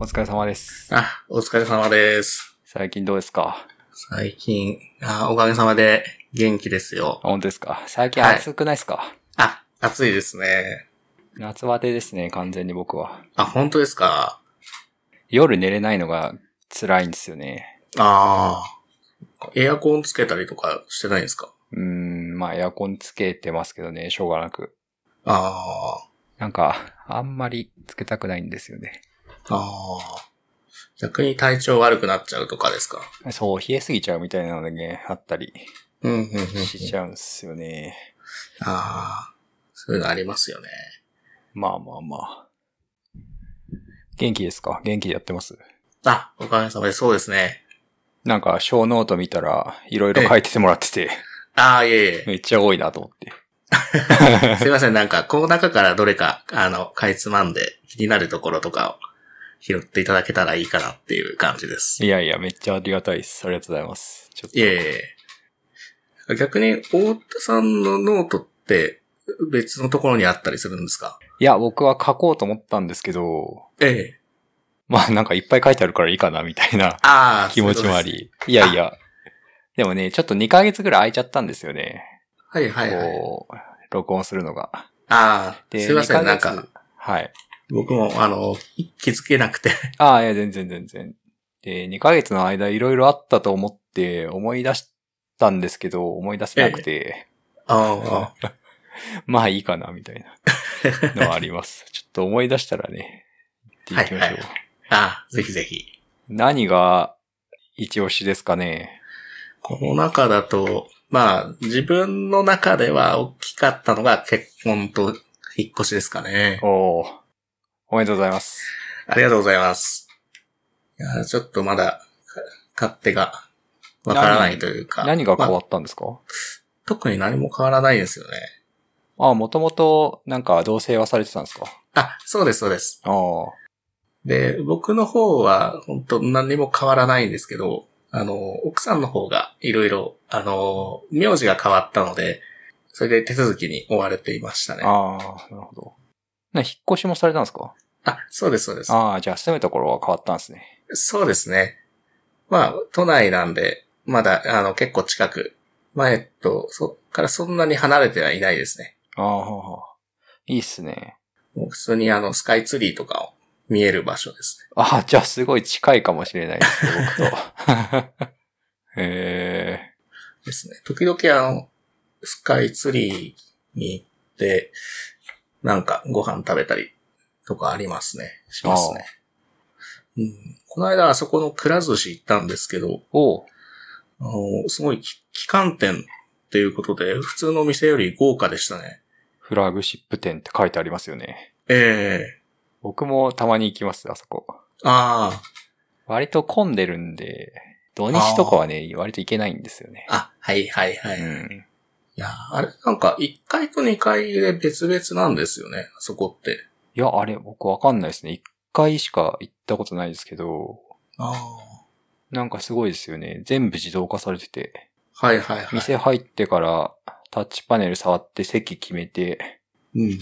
お疲れ様です。あ、お疲れ様です。最近どうですか？最近、あ、おかげさまで元気ですよあ。本当ですか？最近はい暑くないですか、あ、暑いですね。夏バテですね、完全に僕は。あ、本当ですか？夜寝れないのが辛いんですよね。ああ。エアコンつけたりとかしてないんですか？うーん、まあエアコンつけてますけどね、しょうがなく。あなんか、あんまりつけたくないんですよね。あ。ああ。逆に体調悪くなっちゃうとかですか？そう、冷えすぎちゃうみたいなのでね、あったりうん、うん、うん。しちゃうんですよね。ああ。そういうのありますよね。まあまあまあ。元気ですか？元気でやってます？あ、おかげさまでそうですね。なんか、小ノート見たら、いろいろ書いててもらってて、ああ、いえいえ。めっちゃ多いなと思って。すいません、なんか、この中からどれか、あの、かいつまんで気になるところとかを拾っていただけたらいいかなっていう感じです。いやいや、めっちゃありがたいです。ありがとうございます。ちょっといえいえ。逆に、大田さんのノートって別のところにあったりするんですか？いや、僕は書こうと思ったんですけど、ええ。まあなんかいっぱい書いてあるからいいかな、みたいなああ、気持ちもあり。いやいや。でもね、ちょっと2ヶ月ぐらい空いちゃったんですよね。はいはいはい。こう、録音するのが。ああ、で、すいません、2なんか、はい。僕も、あの、気づけなくて。ああ、いや、全然全然。で、2ヶ月の間いろいろあったと思って思い出したんですけど、思い出せなくて、あ あ、まあいいかな、みたいなのはあります。ちょっと思い出したらね、言っていきましょう。はいああ、ぜひぜひ。何が一押しですかね？この中だと、まあ、自分の中では大きかったのが結婚と引っ越しですかね。おーおめでとうございます。ありがとうございます。いや、ちょっとまだ、か勝手がわからないというか。何が変わまあったんですか、特に何も変わらないんですよね。あ、もともとなんか同棲はされてたんですか？あ、そうです、そうです。ああ。で、僕の方は本当何にも変わらないんですけど、あの、奥さんの方がいろいろ、あの、名字が変わったので、それで手続きに追われていましたね。あああ、なるほど。な、引っ越しもされたんですか？そうです、そうです。ああ、じゃあ住むところは変わったんですね。そうですね。まあ、都内なんで、まだ、あの、結構近く、前と、そっからそんなに離れてはいないですね。ああいいっすね。もう普通にあの、スカイツリーとかを見える場所ですね。ああ、じゃあすごい近いかもしれないですね、僕と。へえ。ですね。時々あの、スカイツリーに行って、なんかご飯食べたりとかありますね。しますね。うん、この間あそこのくら寿司行ったんですけど、あの、すごいき旗艦店っていうことで、普通のお店より豪華でしたね。フラグシップ店って書いてありますよね。ええ僕もたまに行きます、あそこ。あ割と混んでるんで、土日とかはね、割と行けないんですよね。あ、あ、はいはいはい。いうん。や、あれ、なんか1階と2階で別々なんですよね、あそこって。いや、あれ、僕わかんないですね。一回しか行ったことないですけど、ああ。なんかすごいですよね。全部自動化されてて、はいはいはい。店入ってからタッチパネル触って席決めて、うんうんうん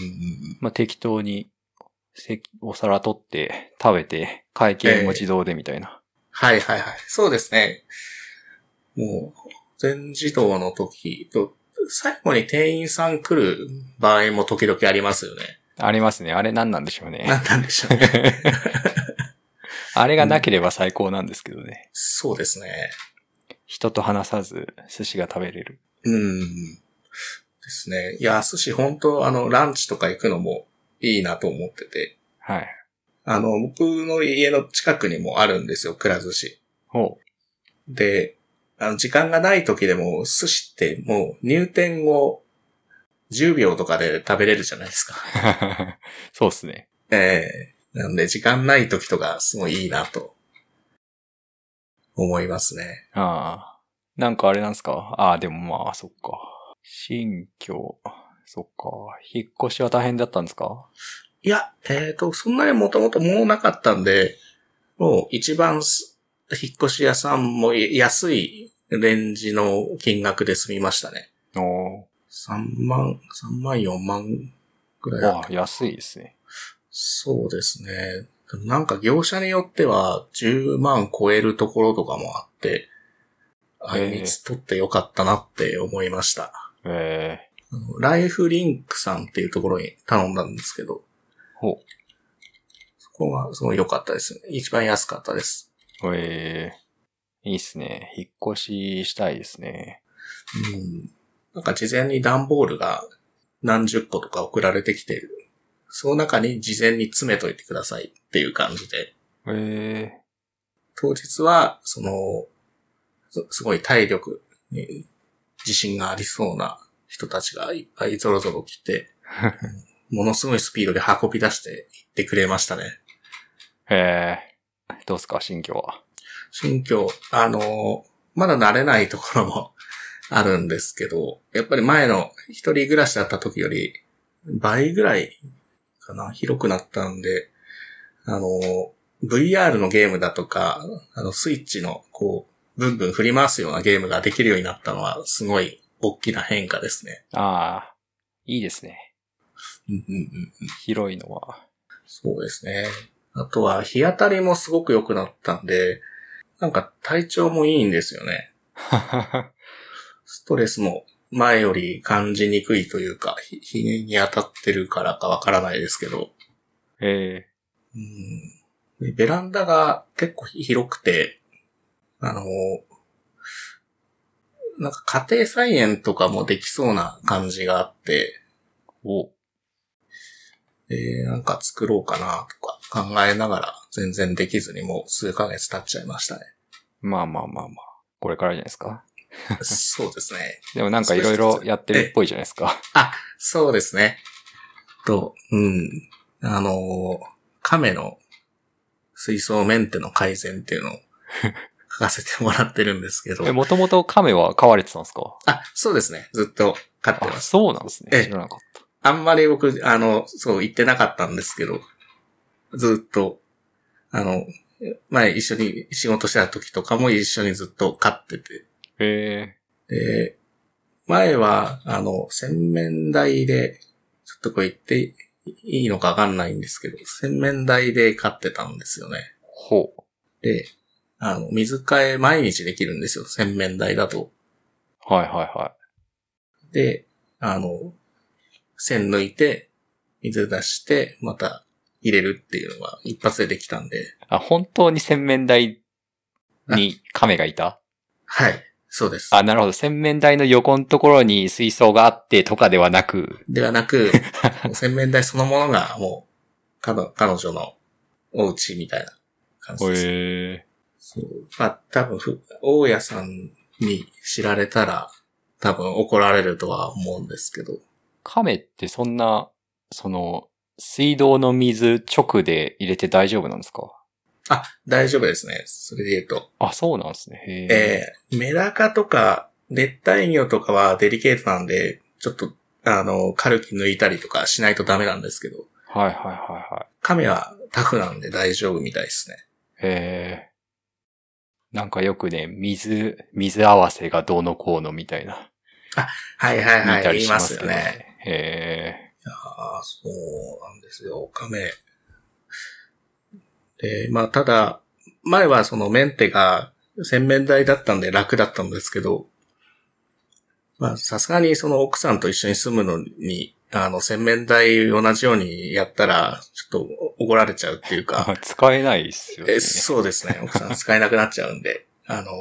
まあ、適当に席、お皿取って食べて、会計も自動でみたいな。はいはいはい。そうですね。もう、全自動の時と、最後に店員さん来る場合も時々ありますよね。ありますね。あれ何なんでしょうね。なんなんでしょうね。あれがなければ最高なんですけどね。そうですね。人と話さず寿司が食べれる。うん。ですね。いや、寿司本当あの、ランチとか行くのもいいなと思ってて。はい。あの、僕の家の近くにもあるんですよ、くら寿司。ほで、あの、時間がない時でも、寿司ってもう入店後10秒とかで食べれるじゃないですか。う。そうっすね。ええなんで、時間ない時とか、すごいいいなと、思いますね。ああ。なんかあれなんですか？ああ、でもまあ、そっか。新居、そっか。引っ越しは大変だったんですか？いや、えっ、と、そんなにもともと物なかったんで、もう一番す引っ越し屋さんも安いレンジの金額で済みましたね。お3万、3万4万ぐらいーあだった。安いですね。そうですね。なんか業者によっては10万超えるところとかもあって、あいみつ取ってよかったなって思いました。えあのライフリンクさんっていうところに頼んだんですけど、ー、ほそこがすごい良かったですね。一番安かったです。う。えー、いいっすね。引っ越ししたいですね。うん。なんか事前に段ボールが何十個とか送られてきて、その中に事前に詰めといてくださいっていう感じで、え当日は、その、すすごい体力に自信がありそうな人たちがいっぱいゾロゾロ来て、ものすごいスピードで運び出していってくれましたね。ー、えー、どうっすか、新居は。新居、あの、まだ慣れないところも あるんですけど、やっぱり前の一人暮らしだった時より倍ぐらいかな、広くなったんで、あの、VR のゲームだとか、あの、スイッチのこう、ブンブン振り回すようなゲームができるようになったのは、すごい大きな変化ですね。ああ、いいですね。うんうんうん広いのは。そうですね。あとは、日当たりもすごく良くなったんで、なんか体調もいいんですよね。ストレスも前より感じにくいというか、ひ日に当たってるからかわからないですけど、えうん。でベランダが結構広くて、あの、なんか家庭菜園とかもできそうな感じがあって、ー、お、えーなんか作ろうかなとか考えながら全然できずにもう数ヶ月経っちゃいましたね。まあまあまあまあ。これからじゃないですか。そうですね。でもなんかいろいろやってるっぽいじゃないですか。あ、そうですね。と、うん。あのー、亀の水槽メンテの改善っていうのを 書かせてもらってるんですけどえ、。もともと亀は飼われてたんですか？あ、そうですね。ずっと飼ってあ、ます。そうなんですええね。知らなかっあんまり僕、あの、そう言ってなかったんですけど、ずっと、あの、前一緒に仕事してた時とかも一緒にずっと飼ってて、た。えで、前は、あの、洗面台で、ちょっとこう言っていいのかわかんないんですけど、洗面台で飼ってたんですよね。ー、ほう。で、あの、水替え毎日できるんですよ、洗面台だと。はいはいはで、あの、線抜いて、水出して、また入れるっていうのが一発でできたんで、い。あ、本当に洗面台に亀がいた？はい、そうです。あ、なるほど。洗面台の横のところに水槽があってとかではなく、ではなく、洗面台そのものがもう、彼女彼女のお家みたいな感じです。えそう。まあ、多分ふ、大家さんに知られたら、多分怒られるとは思うんですけど。亀ってそんな、その、水道の水直で入れて大丈夫なんですか？あ、大丈夫ですね。それで言うと。あ、そうなんですね。へえ。えーメダカとか、熱帯魚とかはデリケートなんで、ちょっと、あの、カルキ抜いたりとかしないとダメなんですけど、はいはいはいはい。亀はタフなんで大丈夫みたいですね。へえ。なんかよくね、水、水合わせがどうのこうのみたいな、はいはいはい、見たり言いますよね。ね。へああ、そうなんですよ。亀。で、まあ、ただ、前はそのメンテが洗面台だったんで楽だったんですけど、まあ、さすがにその奥さんと一緒に住むのに、あの、洗面台同じようにやったら、ちょっと怒られちゃうっていうか、え。使えないっすよね。えそうですね。奥さん使えなくなっちゃうんで、あの、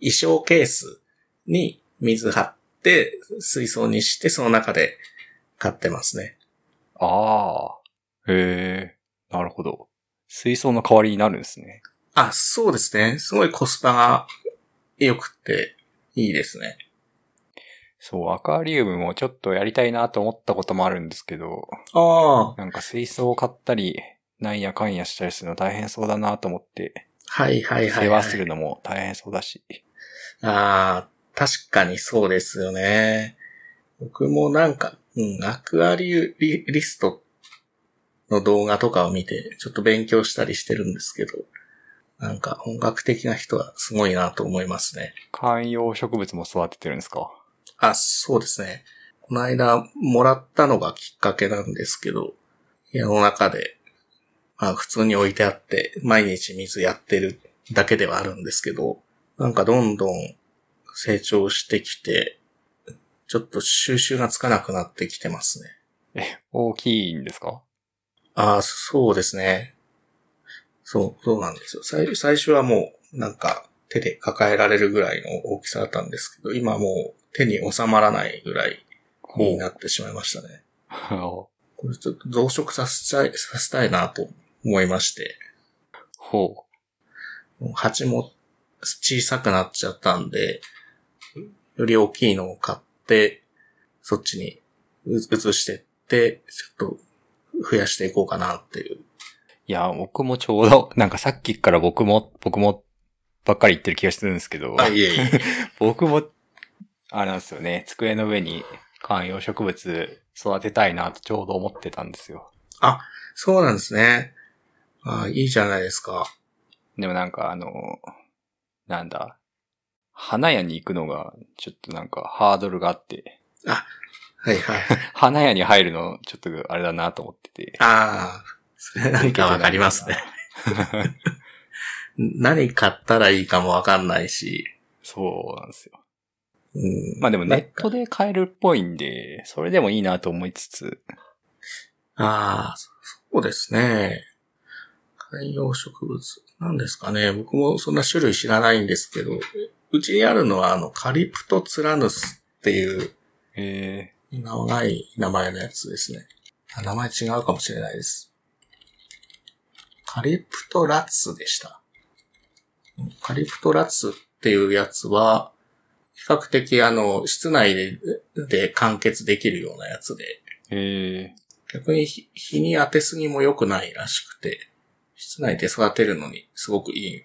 衣装ケースに水張って、水槽にして、その中で買ってますね。ああ。へえ。なるほど。水槽の代わりになるんですね。あ、そうですね。すごいコスパが良くていいですね。そう、アクアリウムもちょっとやりたいなと思ったこともあるんですけど、ああ、なんか水槽を買ったり、なんやかんやしたりするの大変そうだなと思って、はいはいはい、世はい。話するのも大変そうだし。ああ、確かにそうですよね。僕もなんか、うん、アクアリウリリストの動画とかを見て、ちょっと勉強したりしてるんですけど、なんか本格的な人はすごいなと思いますね。観葉植物も育ててるんですか？あ、そうですね。この間もらったのがきっかけなんですけど、部屋の中でまあ普通に置いてあって、毎日水やってるだけではあるんですけど、なんかどんどん成長してきて、ちょっと収集がつかなくなってきてますね。え、大きいんですか？ああ、そうですね。そう、そうなんですよ。最最初はもう、なんか、手で抱えられるぐらいの大きさだったんですけど、今もう手に収まらないぐらいになってしまいましたね。ほこれちょっと増殖させたい、させたいなと思いまして、う。ほもう鉢も小さくなっちゃったんで、より大きいのを買って、そっちにう移してって、ちょっと増やしていこうかなっていう。いや、僕もちょうど、なんかさっきから僕も、僕もばっかり言ってる気がするんですけど、あ、いえいえ。僕も、あれなんですよね、机の上に観葉植物育てたいなとちょうど思ってたんですよ。そうなんですね。あいいじゃないですか。でもなんかあの、なんだ、花屋に行くのがちょっとなんかハードルがあって、はいはい。花屋に入るのちょっとあれだなと思ってて。ああ、それなんかわかりますね。何買ったらいいかもわかんないし。そうなんですよ。うん、まあでもネットで。で買えるっぽいんで、それでもいいなと思いつつ、ああ、そうですね。観葉植物。なんですかね。僕もそんな種類知らないんですけど、うちにあるのはあの、カリプトツラヌスっていうえ長い名前のやつですね。あ名前違うかもしれないです。カリプトラツでした。カリプトラツっていうやつは、比較的あの、室内でで完結できるようなやつで、ー、え逆に日日に当てすぎも良くないらしくて、室内で育てるのにすごくいい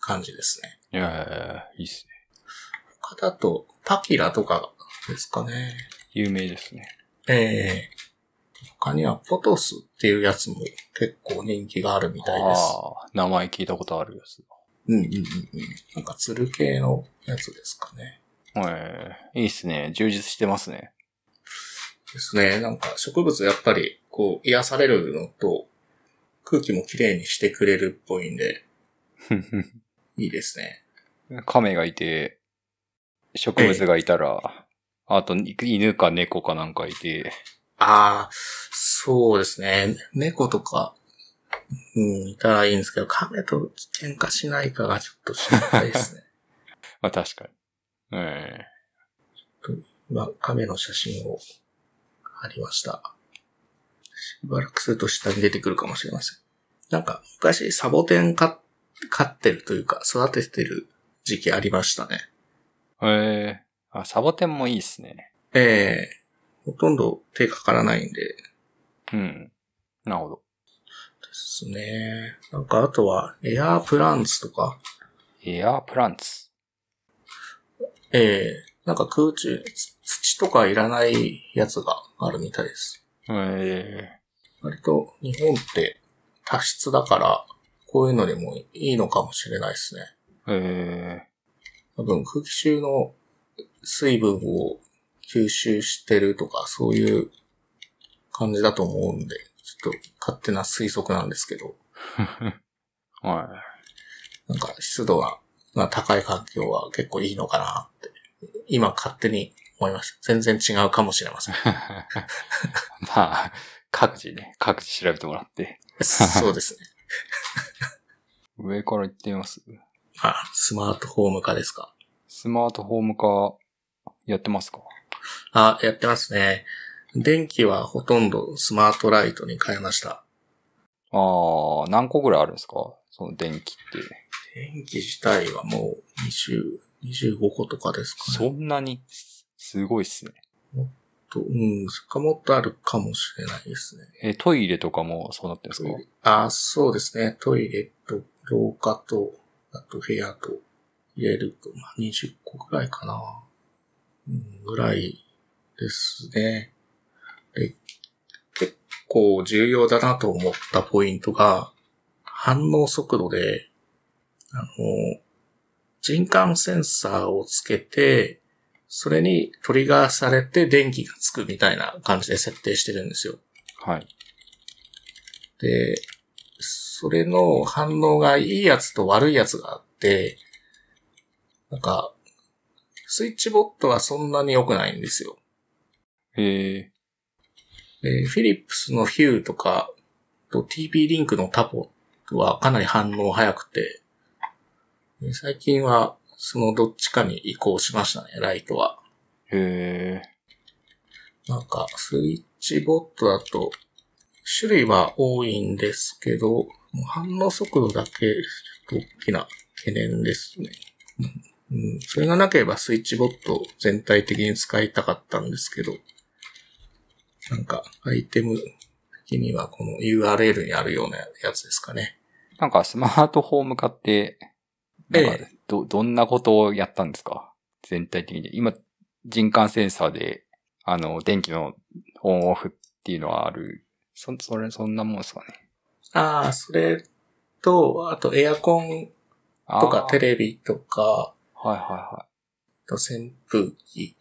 感じですね。ー、いやーいいっすね。他だと、パキラとかですかね。有名ですね。ええ他にはポトスっていうやつも結構人気があるみたいです。ああ、名前聞いたことあるやつうんうんうんうん。なんかツル系のやつですかね。だ。えー、いいっすね。充実してますね。ですね。なんか植物やっぱりこう癒されるのと空気もきれいにしてくれるっぽいんで いいですね。亀がいて、植物がいたら、あと犬か猫かなんかいて、ああ、そうですね。猫とか、うん、いたらいいんですけど、亀と喧嘩しないかがちょっと心配ですね。まあ確かに。え今、亀の写真を貼りました。しばらくすると下に出てくるかもしれません。なんか、昔サボテンか飼ってるというか、育ててる時期ありましたね。ー、えー、あ、サボテンもいいっすね。ええほとんど手かからないんで、でうん。なるほど。すね。なんか、あとは、エアープランツとか、エアープランツ。ええなんか空中、つ土とかいらないやつがあるみたいです。え割と日本って多湿だから、こういうのでもいいのかもしれないですね。ー、え多分空気中の水分を吸収してるとか、そういう感じだと思うんで、ちょっと勝手な推測なんですけど、ー、はなんか湿度がが高い環境は結構いいのかなって、今勝手に思いました。全然違うかもしれません。い。まあ、各自ね、各自調べてもらって。そうですね。上から行ってみます？あ、スマートフォーム化ですか？スマートフォーム化やってますか？あ、やってますね。電気はほとんどスマートライトに変えました。ああ、何個ぐらいあるんですか？その電気って。電気自体はもう20、25個とかですかね。そんなに、すごいっすね。と、うん、かもっとあるかもしれないですね。え、トイレとかもそうなってるんですか？あ、そうですね。トイレと、廊下と、あと部屋と入れると、まあ、20個ぐらいかな。うん、ぐらいですね。で、結構重要だなと思ったポイントが、反応速度で、あの、人感センサーをつけて、それにトリガーされて電気がつくみたいな感じで設定してるんですよ。はい。で、それの反応がいいやつと悪いやつがあって、なんか、スイッチボットはそんなに良くないんですよ。へえ。で、フィリップスのヒューとか、と TP リンクのタポはかなり反応早くて、で最近はそのどっちかに移行しましたね、ライトは。へえ。なんか、スイッチボットだと、種類は多いんですけど、反応速度だけ、ちょっと大きな懸念ですね。うんうん、それがなければスイッチボットを全体的に使いたかったんですけど、なんか、アイテム的にはこの URL にあるようなやつですかね。なんかスマートフォーム買って、なんかえど、どんなことをやったんですか？全体的に。今、人感センサーで、あの、電気のオンオフっていうのはある。そ、それ、そんなもんですかね。ああ、それと、あとエアコンあーとかテレビとか、はいはいはと扇風機、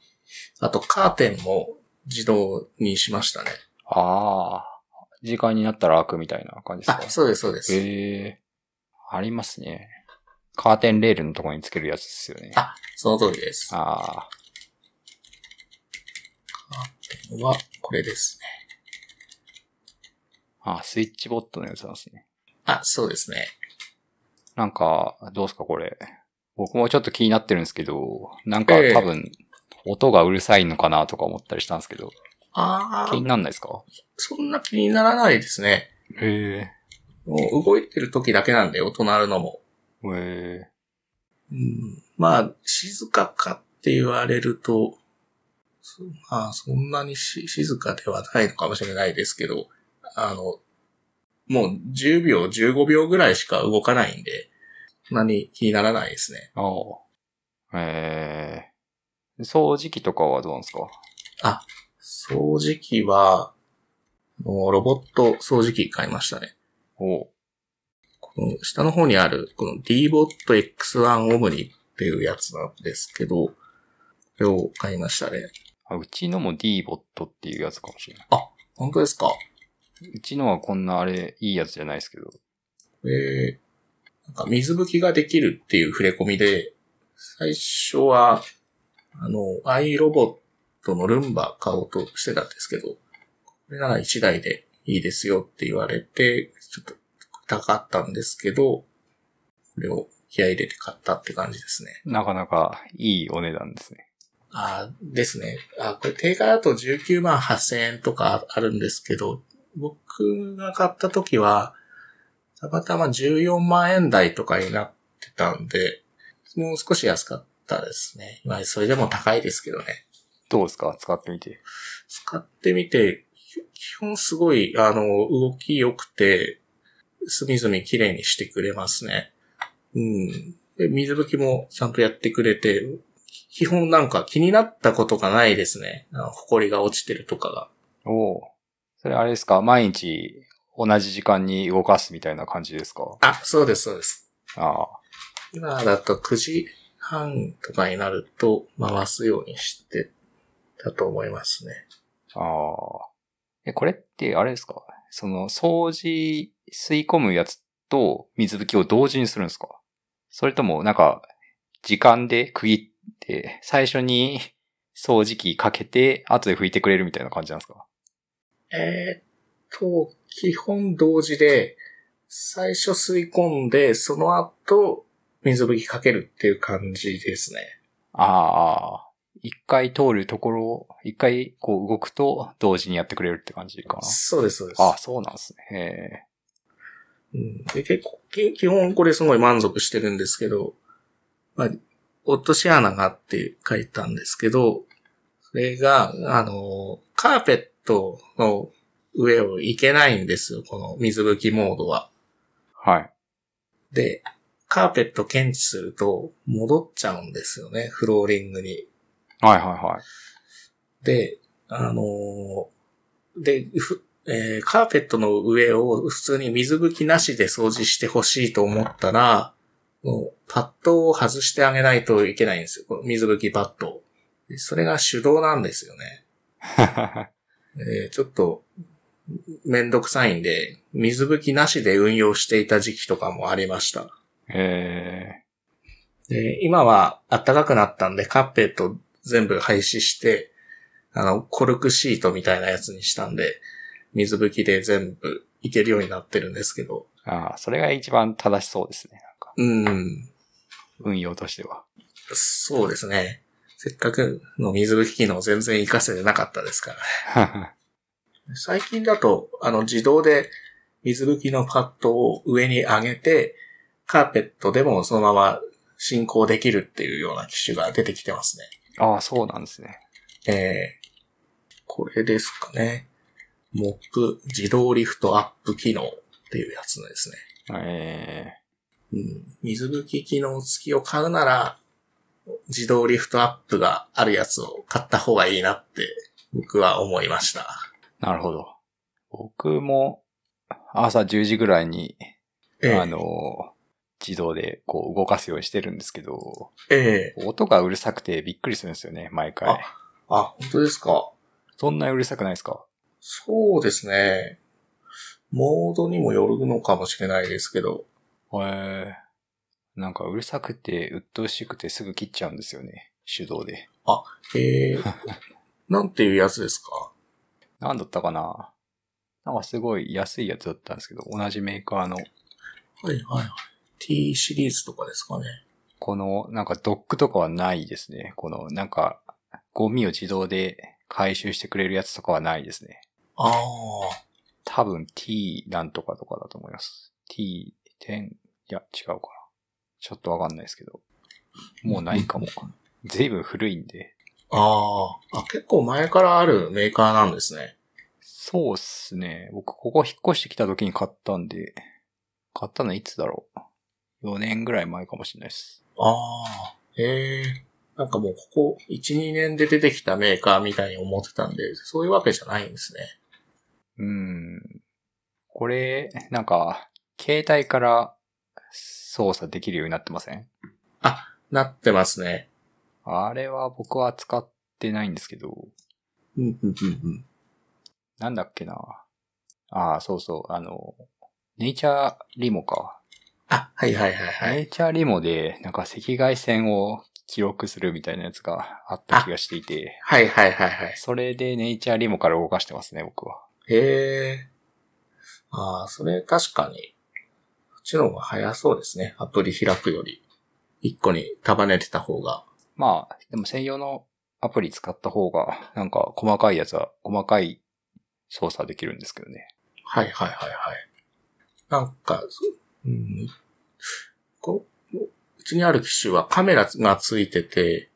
あとカーテンも自動にしましたね。い。ああ。時間になったら開くみたいな感じですあか、そうです、そうです。へえ。ありますね。カーテンレールのところにつけるやつですよね。あその通りです。カあーテンはこれですね。あ。あスイッチボットのやつなんですね。あ、そうですね。なんか、どうですかこれ。僕もちょっと気になってるんですけど、なんかええ多分、音がうるさいのかなとか思ったりしたんですけど、ああ、気になんないですか？そんな気にならないですね。へもう動いてる時だけなんで、音鳴るのも。え。うん、まあ、静かかって言われると、そまあ、そんなにし静かではないのかもしれないですけど、あの、もう10秒、15秒ぐらいしか動かないんで、そんなに気にならないですね。ああ。へえ。掃除機とかはどうなんですか？掃除機は、もうロボット掃除機買いましたね。お下の方にある、この DBOT X1 Omni っていうやつなんですけど、これを買いましたね。あうちのも D ボットっていうやつかもしれない。本当ですか？うちのはこんなあれ、いいやつじゃないですけど。えー、なんか水拭きができるっていう触れ込みで、最初は、あの、iRobot のルンバ買おうとしてたんですけど、これなら1台でいいですよって言われて、ちょっと高かったんですけど、これを気合い入れて買ったって感じですね。なかなかいいお値段ですね。あですね。あ、これ定価だと19万8000円とかあるんですけど、僕が買った時は、たまたま14万円台とかになってたんで、もう少し安かったですね。まあ、それでも高いですけどね。どうですか？使ってみて。使ってみて、基本すごい、あの、動き良くて、隅々綺麗にしてくれますね。うん。で、水拭きもちゃんとやってくれて、基本なんか気になったことがないですね。埃が落ちてるとかが。おお。それあれですか？毎日同じ時間に動かすみたいな感じですか？あ、そうです、そうです。ああ。今だと9時半とかになると回すようにしてたと思いますね。ああ。え、これってあれですか？その掃除吸い込むやつと水拭きを同時にするんですか？それともなんか時間で区切って最初に掃除機かけて後で拭いてくれるみたいな感じなんですか？えーっと、基本同時で、最初吸い込んで、その後、水拭きかけるっていう感じですね。ああ。一回通るところを、一回こう動くと同時にやってくれるって感じかそうです、そうです。な。あそうなんですね。へうん、で結構、き基本これすごい満足してるんですけど、まあ、落とし穴があって書いたんですけど、それが、あの、カーペットの上を行けないんですよ、この水拭きモードは。え。はい。で、カーペット検知すると戻っちゃうんですよね、フローリングに。はいはいはい。で、あのーで、ふえーカーペットの上を普通に水拭きなしで掃除してほしいと思ったら、もうパッドを外してあげないといけないんですよ。この水拭きパッドそれが手動なんですよね。えーちょっと、めんどくさいんで、水拭きなしで運用していた時期とかもありました。えで、今は暖かくなったんでカーペット全部廃止して、あの、コルクシートみたいなやつにしたんで、水拭きで全部いけるようになってるんですけど。ー、ああ、それが一番正しそうですね。なんか、うん。運用としては。そうですね。せっかくの水拭き機能全然活かせてなかったですから。最近だと、あの、自動で水拭きのパッドを上に上げて、カーペットでもそのまま進行できるっていうような機種が出てきてますね。ああ、そうなんですね。えー、これですかね。モップ自動リフトアップ機能っていうやつですね。えうん、水拭き機能付きを買うなら、自動リフトアップがあるやつを買った方がいいなって僕は思いました。ー、なるほど。僕も朝10時ぐらいに、ええあの、自動でこう動かすようにしてるんですけど、ええ音がうるさくてびっくりするんですよね、毎回。ああ、本当ですか？そんなうるさくないですか？そうですね。モードにもよるのかもしれないですけど。えー、なんかうるさくて、鬱陶しくてすぐ切っちゃうんですよね。手動で。ええ なんていうやつですか？なんだったかな？なんかすごい安いやつだったんですけど、同じメーカーの、はいはいはい。T シリーズとかですかね。この、なんかドックとかはないですね。この、なんか、ゴミを自動で回収してくれるやつとかはないですね。ああ。多分 T なんとかとかだと思います。T10、いや、違うかな。ちょっとわかんないですけど。もうないかも。ずいぶん古いんで。ああ。あ、結構前からあるメーカーなんですね。そうっすね。僕、ここ引っ越してきた時に買ったんで、買ったのいつだろう。4年ぐらい前かもしれないです。ああ。へえ。なんかもうここ1、2年で出てきたメーカーみたいに思ってたんで、そういうわけじゃないんですね。うん。これ、なんか、携帯から操作できるようになってません？なってますね。あれは僕は使ってないんですけど、うん、うん、うん、うん。なんだっけな。ああ、そうそう、あの、ネイチャーリモか。あ、はいはいはいはい。ネイチャーリモで、なんか赤外線を記録するみたいなやつがあった気がしていて、はいはいはいはい。それでネイチャーリモから動かしてますね、僕は。へえ。ああ、それ確かに、こっちの方が早そうですね。アプリ開くより。一個に束ねてた方が。まあ、でも専用のアプリ使った方が、なんか細かいやつは細かい操作できるんですけどね。はいはいはいはい。なんか、そうん、こううちにある機種はカメラがついてて、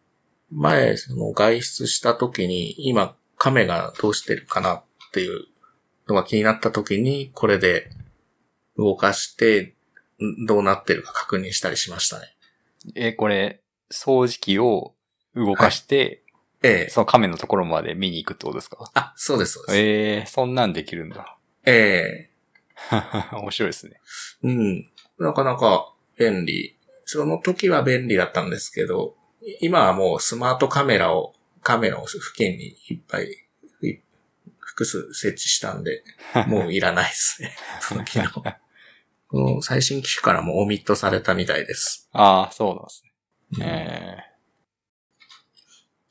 前、その外出した時に、今カメがどうしてるかなっていうのが気になった時に、これで動かして、んどうなってるか確認したりしましたね。え、これ、掃除機を動かして、ええ。その亀のところまで見に行くってことですか？あ、そうです、そうです。ええそんなんできるんだ。え 面白いですね。えうん。なかなか便利。その時は便利だったんですけど、今はもうスマートカメラを、カメラを付近にいっぱい、い複数設置したんで、もういらないですね。その機能。この最新機種からもオミットされたみたいです。ああ、そうなんですうんね。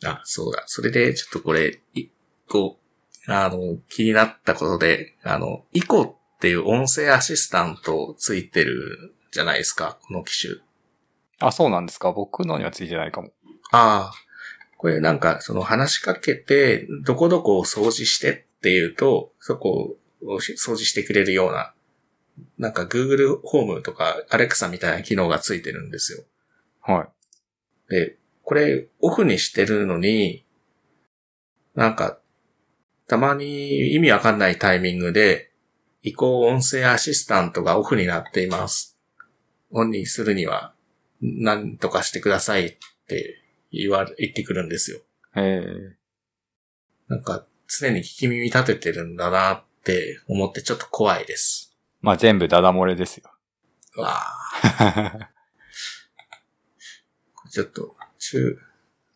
えあ、そうだ。それで、ちょっとこれ、一個、あの、気になったことで、あの、イコっていう音声アシスタントついてるじゃないですか、この機種。ーあ、そうなんですか僕のにはついてないかも。ああ。これなんか、その話しかけて、どこどこを掃除してって言うと、そこを掃除してくれるような、なんか Google ホームとか Alexa みたいな機能がついてるんですよ。はい。で、これオフにしてるのに、なんか、たまに意味わかんないタイミングで、移行音声アシスタントがオフになっています。オンにするには、何とかしてくださいって言われ、言ってくるんですよ。ええなんか、常に聞き耳立ててるんだなって思ってちょっと怖いです。まあ全部ダダ漏れですよ。うわあ ちょっと、中、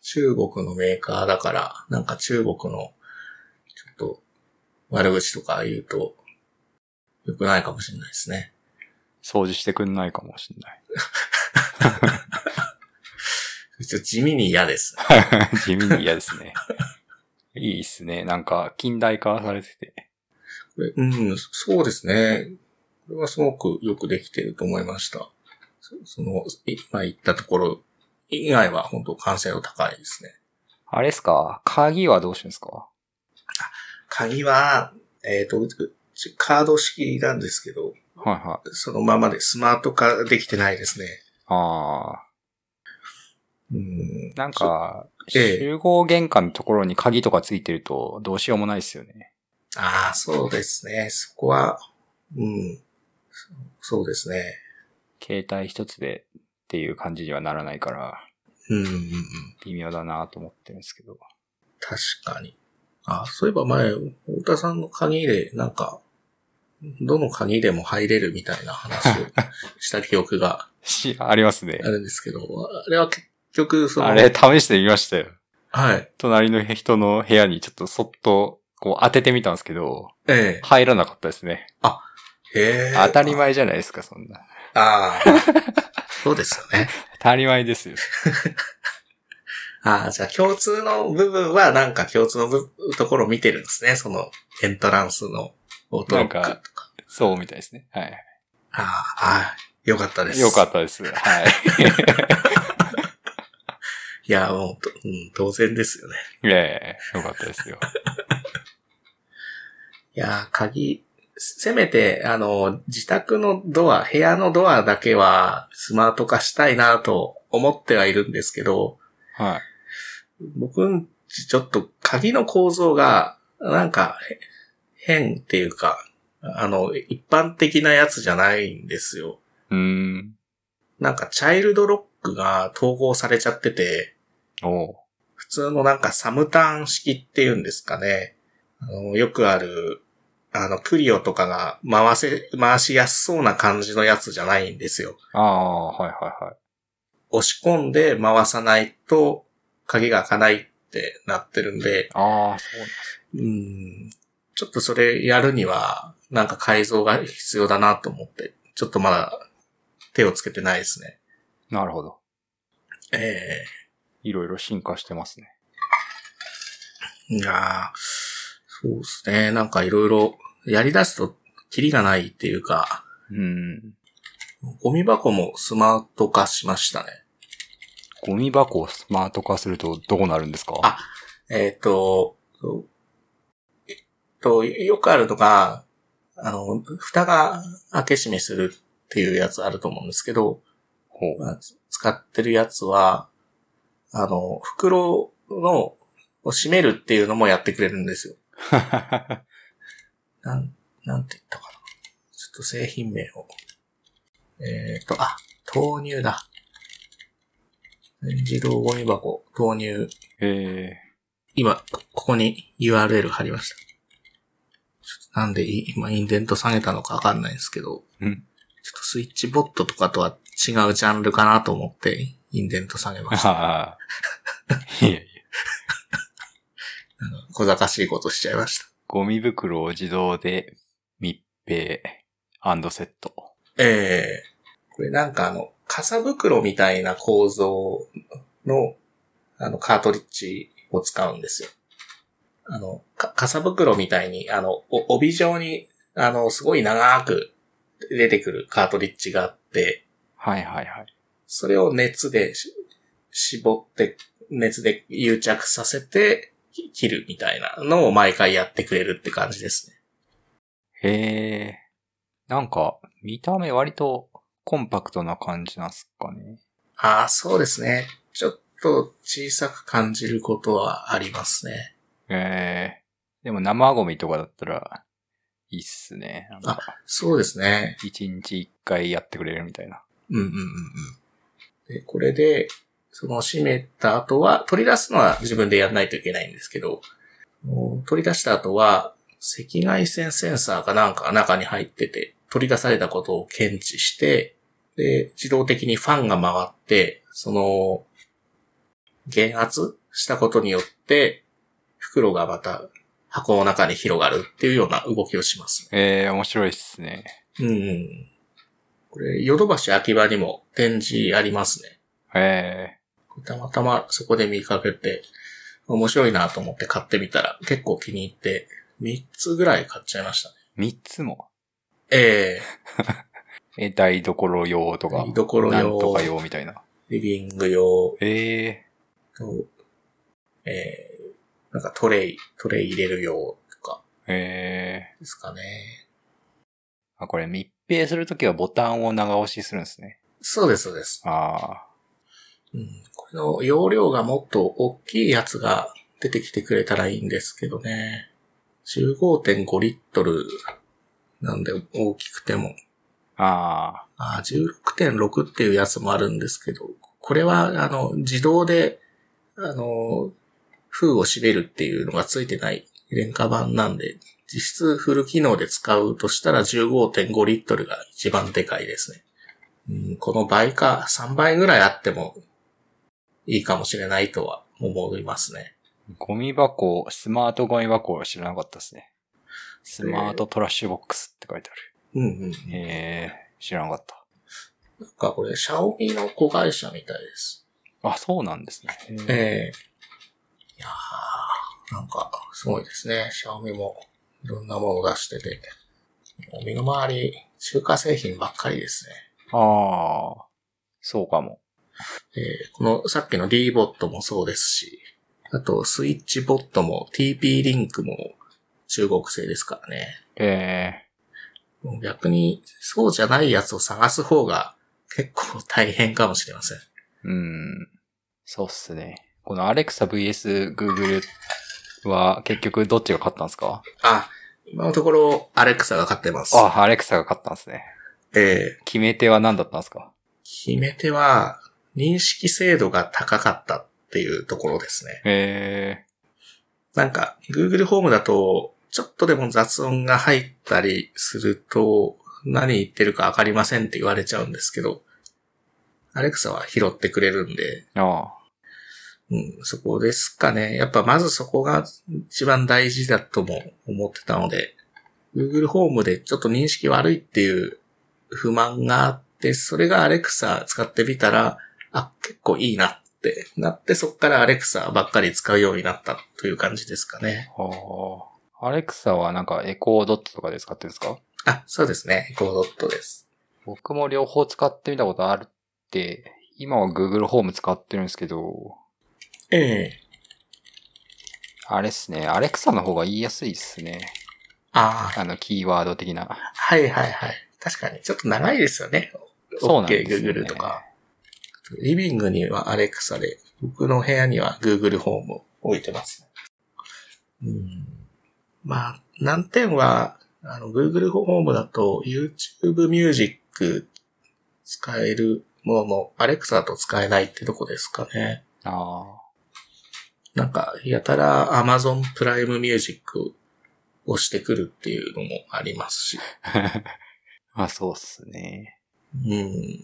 中国のメーカーだから、なんか中国の、ちょっと、悪口とか言うと、良くないかもしれないですね。掃除してくんないかもしんない。ちょっと地味に嫌です。地味に嫌ですね。いいっすね。なんか、近代化されてて。うん、そうですね。これはすごくよくできていると思いました。そその、今言ったところ以外は本当完成度高いですね。あれっすか？鍵はどうしてんですか？鍵は、えっ、と、うちカード式なんですけど、はいはい。そのままでスマート化できてないですね。ああ。うん、なんか、ええ集合玄関のところに鍵とかついてるとどうしようもないですよね。ああ、そうですね。そこは、うん。そそうですね。携帯一つでっていう感じにはならないから、うんうんうん。微妙だなと思ってるんですけど。確かに。あ、そういえば前、太田さんの鍵で、なんか、どの鍵でも入れるみたいな話を した記憶がし、ありますねあ。るんですけど、あれは結局、その、あれ、試してみましたよ。はい。隣の人の部屋にちょっとそっと、こう当ててみたんですけど、え入らなかったですね。え。へえ。当たり前じゃないですか、そんな。ああ。そうですよね。当たり前ですよ。ああ、じゃあ共通の部分はなんか共通の部ところを見てるんですね。そのエントランスのなんか。そうみたいですね。はい。ああ、ああ、よかったです。よかったです。はい。いや、もうと、うん、当然ですよね。ええよかったですよ。いや、鍵、せめて、あの、自宅のドア、部屋のドアだけはスマート化したいなと思ってはいるんですけど、はい。僕んちちょっと鍵の構造が、なんか、へ変っていうか、あの、一般的なやつじゃないんですよ。うーん。なんか、チャイルドロックが統合されちゃってて、おう普通のなんかサムタン式っていうんですかね。あの、よくある、あの、クリオとかが回せ、回しやすそうな感じのやつじゃないんですよ。ああ、はいはいはい。押し込んで回さないと鍵が開かないってなってるんで、ああ、そうなんうん、ちょっとそれやるには、なんか改造が必要だなと思って、ちょっとまだ手をつけてないですね。なるほど。えいろいろ進化してますね。えいやーそうですね。なんかいろいろやり出すとキリがないっていうか、うん。ゴミ箱もスマート化しましたね。ゴミ箱をスマート化するとどうなるんですか？あえっ、と、そうえっと、よくあるのが、あの、蓋が開け閉めするっていうやつあると思うんですけど。まあつ使ってるやつは、あの、袋の、を閉めるっていうのもやってくれるんですよ。なん、なんて言ったかな。ちょっと製品名を。えっ、と、あ、豆乳だ。自動ゴミ箱、豆乳。え今、こここに URL 貼りました。なんでい今インデント下げたのかわかんないんですけど、うんちょっとスイッチボットとかとは違うジャンルかなと思って、インデント下げまー、した。ああ。いやいや。小賢しいことしちゃいました。ゴミ袋を自動で密閉セット。ええこれなんかあの、傘袋みたいな構造の、あの、カートリッジを使うんですよ。あの、か傘袋みたいに、あの、お帯状に、あの、すごい長く出てくるカートリッジがあって、はいはいはい。それを熱でし絞って、熱で癒着させてき切るみたいなのを毎回やってくれるって感じですね。へえ。なんか、見た目割とコンパクトな感じなんすかね。ああ、そうですね。ちょっと小さく感じることはありますね。ええ。でも生ゴミとかだったら、いいっすね。なんか、そうですね。一日一回やってくれるみたいな。うんうんうんうん。で、これで、その閉めた後は、取り出すのは自分でやらないといけないんですけど、取り出した後は、赤外線センサーかなんかが中に入ってて、取り出されたことを検知して、で、自動的にファンが回って、その、減圧したことによって、袋がまた箱の中に広がるっていうような動きをします。ええ面白いっすね。うんうん。これ、ヨドバシ秋葉にも展示ありますね。えたまたまそこで見かけて、面白いなと思って買ってみたら、結構気に入って、3つぐらい買っちゃいましたね。え三つも？え え、台所用とか。台所用なんとか用みたいな。えリビング用ええと、えー、なんかトレイ、トレイ入れる用とかええですかね。あ、これ密閉するときはボタンを長押しするんですね。そうです、そうです。あうん、これの容量がもっと大きいやつが出てきてくれたらいいんですけどね。15.5リットルなんで大きくても。あ。ああ16.6っていうやつもあるんですけど、これはあの自動であの封を閉めるっていうのがついてない廉価版なんで、実質フル機能で使うとしたら15.5リットルが一番でかいですね。うん、この倍か3倍ぐらいあってもいいかもしれないとは思いますね。あ。ゴミ箱、スマートゴミ箱は知らなかったですね。スマートトラッシュボックスって書いてあうんうん。る。ええ知らなかった。なんかこれ、シャオミの子会社みたいです。あ、そうなんですね。ええいやー、なんか、すごいですね。シャオミも、いろんなものを出してて。もう身の回り、中華製品ばっかりですね。ああ、そうかも。えーこの、さっきの D ボットもそうですし、あと、スイッチボットも TP リンクも中国製ですからね。えもう逆に、そうじゃないやつを探す方が結構大変かもしれません。えうん。そうっすね。この Alexa vs Google は結局どっちが勝ったんですか？あ、今のところ、アレクサが勝ってます。あ、Alexa が勝ったんですね。えー決め手は何だったんですか？決め手は、認識精度が高かったっていうところですね。えなんか、Google ホームだと、ちょっとでも雑音が入ったりすると、何言ってるかわかりませんって言われちゃうんですけど、アレクサは拾ってくれるんで、えああ。うん、そこですかね。やっぱまずそこが一番大事だとも思ってたので、Google ホームでちょっと認識悪いっていう不満があって、それが Alexa 使ってみたら、あ、結構いいなってなって、そこから Alexa ばっかり使うようになったという感じですかね。はあ。Alexa はなんかエコードットとかで使ってるんですか？あ、そうですね。エコードットです。僕も両方使ってみたことあるって、今は Google ホーム使ってるんですけど、ええあれっすね。Alexa の方が言いやすいっすね。ああ、あの、キーワード的な。はいはいはい。確かに、ちょっと長いですよね。そうなんですよ、ね。OK Google とか。リビングにはアレクサで、僕の部屋には Google ホームを置いてます。うん、まあ、難点は、あの、Google ホームだと YouTube Music 使えるものもアレクサだと使えないってとこですかね。あなんか、やたら Amazon プライムミュージックをしてくるっていうのもありますし。あ。まあそうっすね。うん。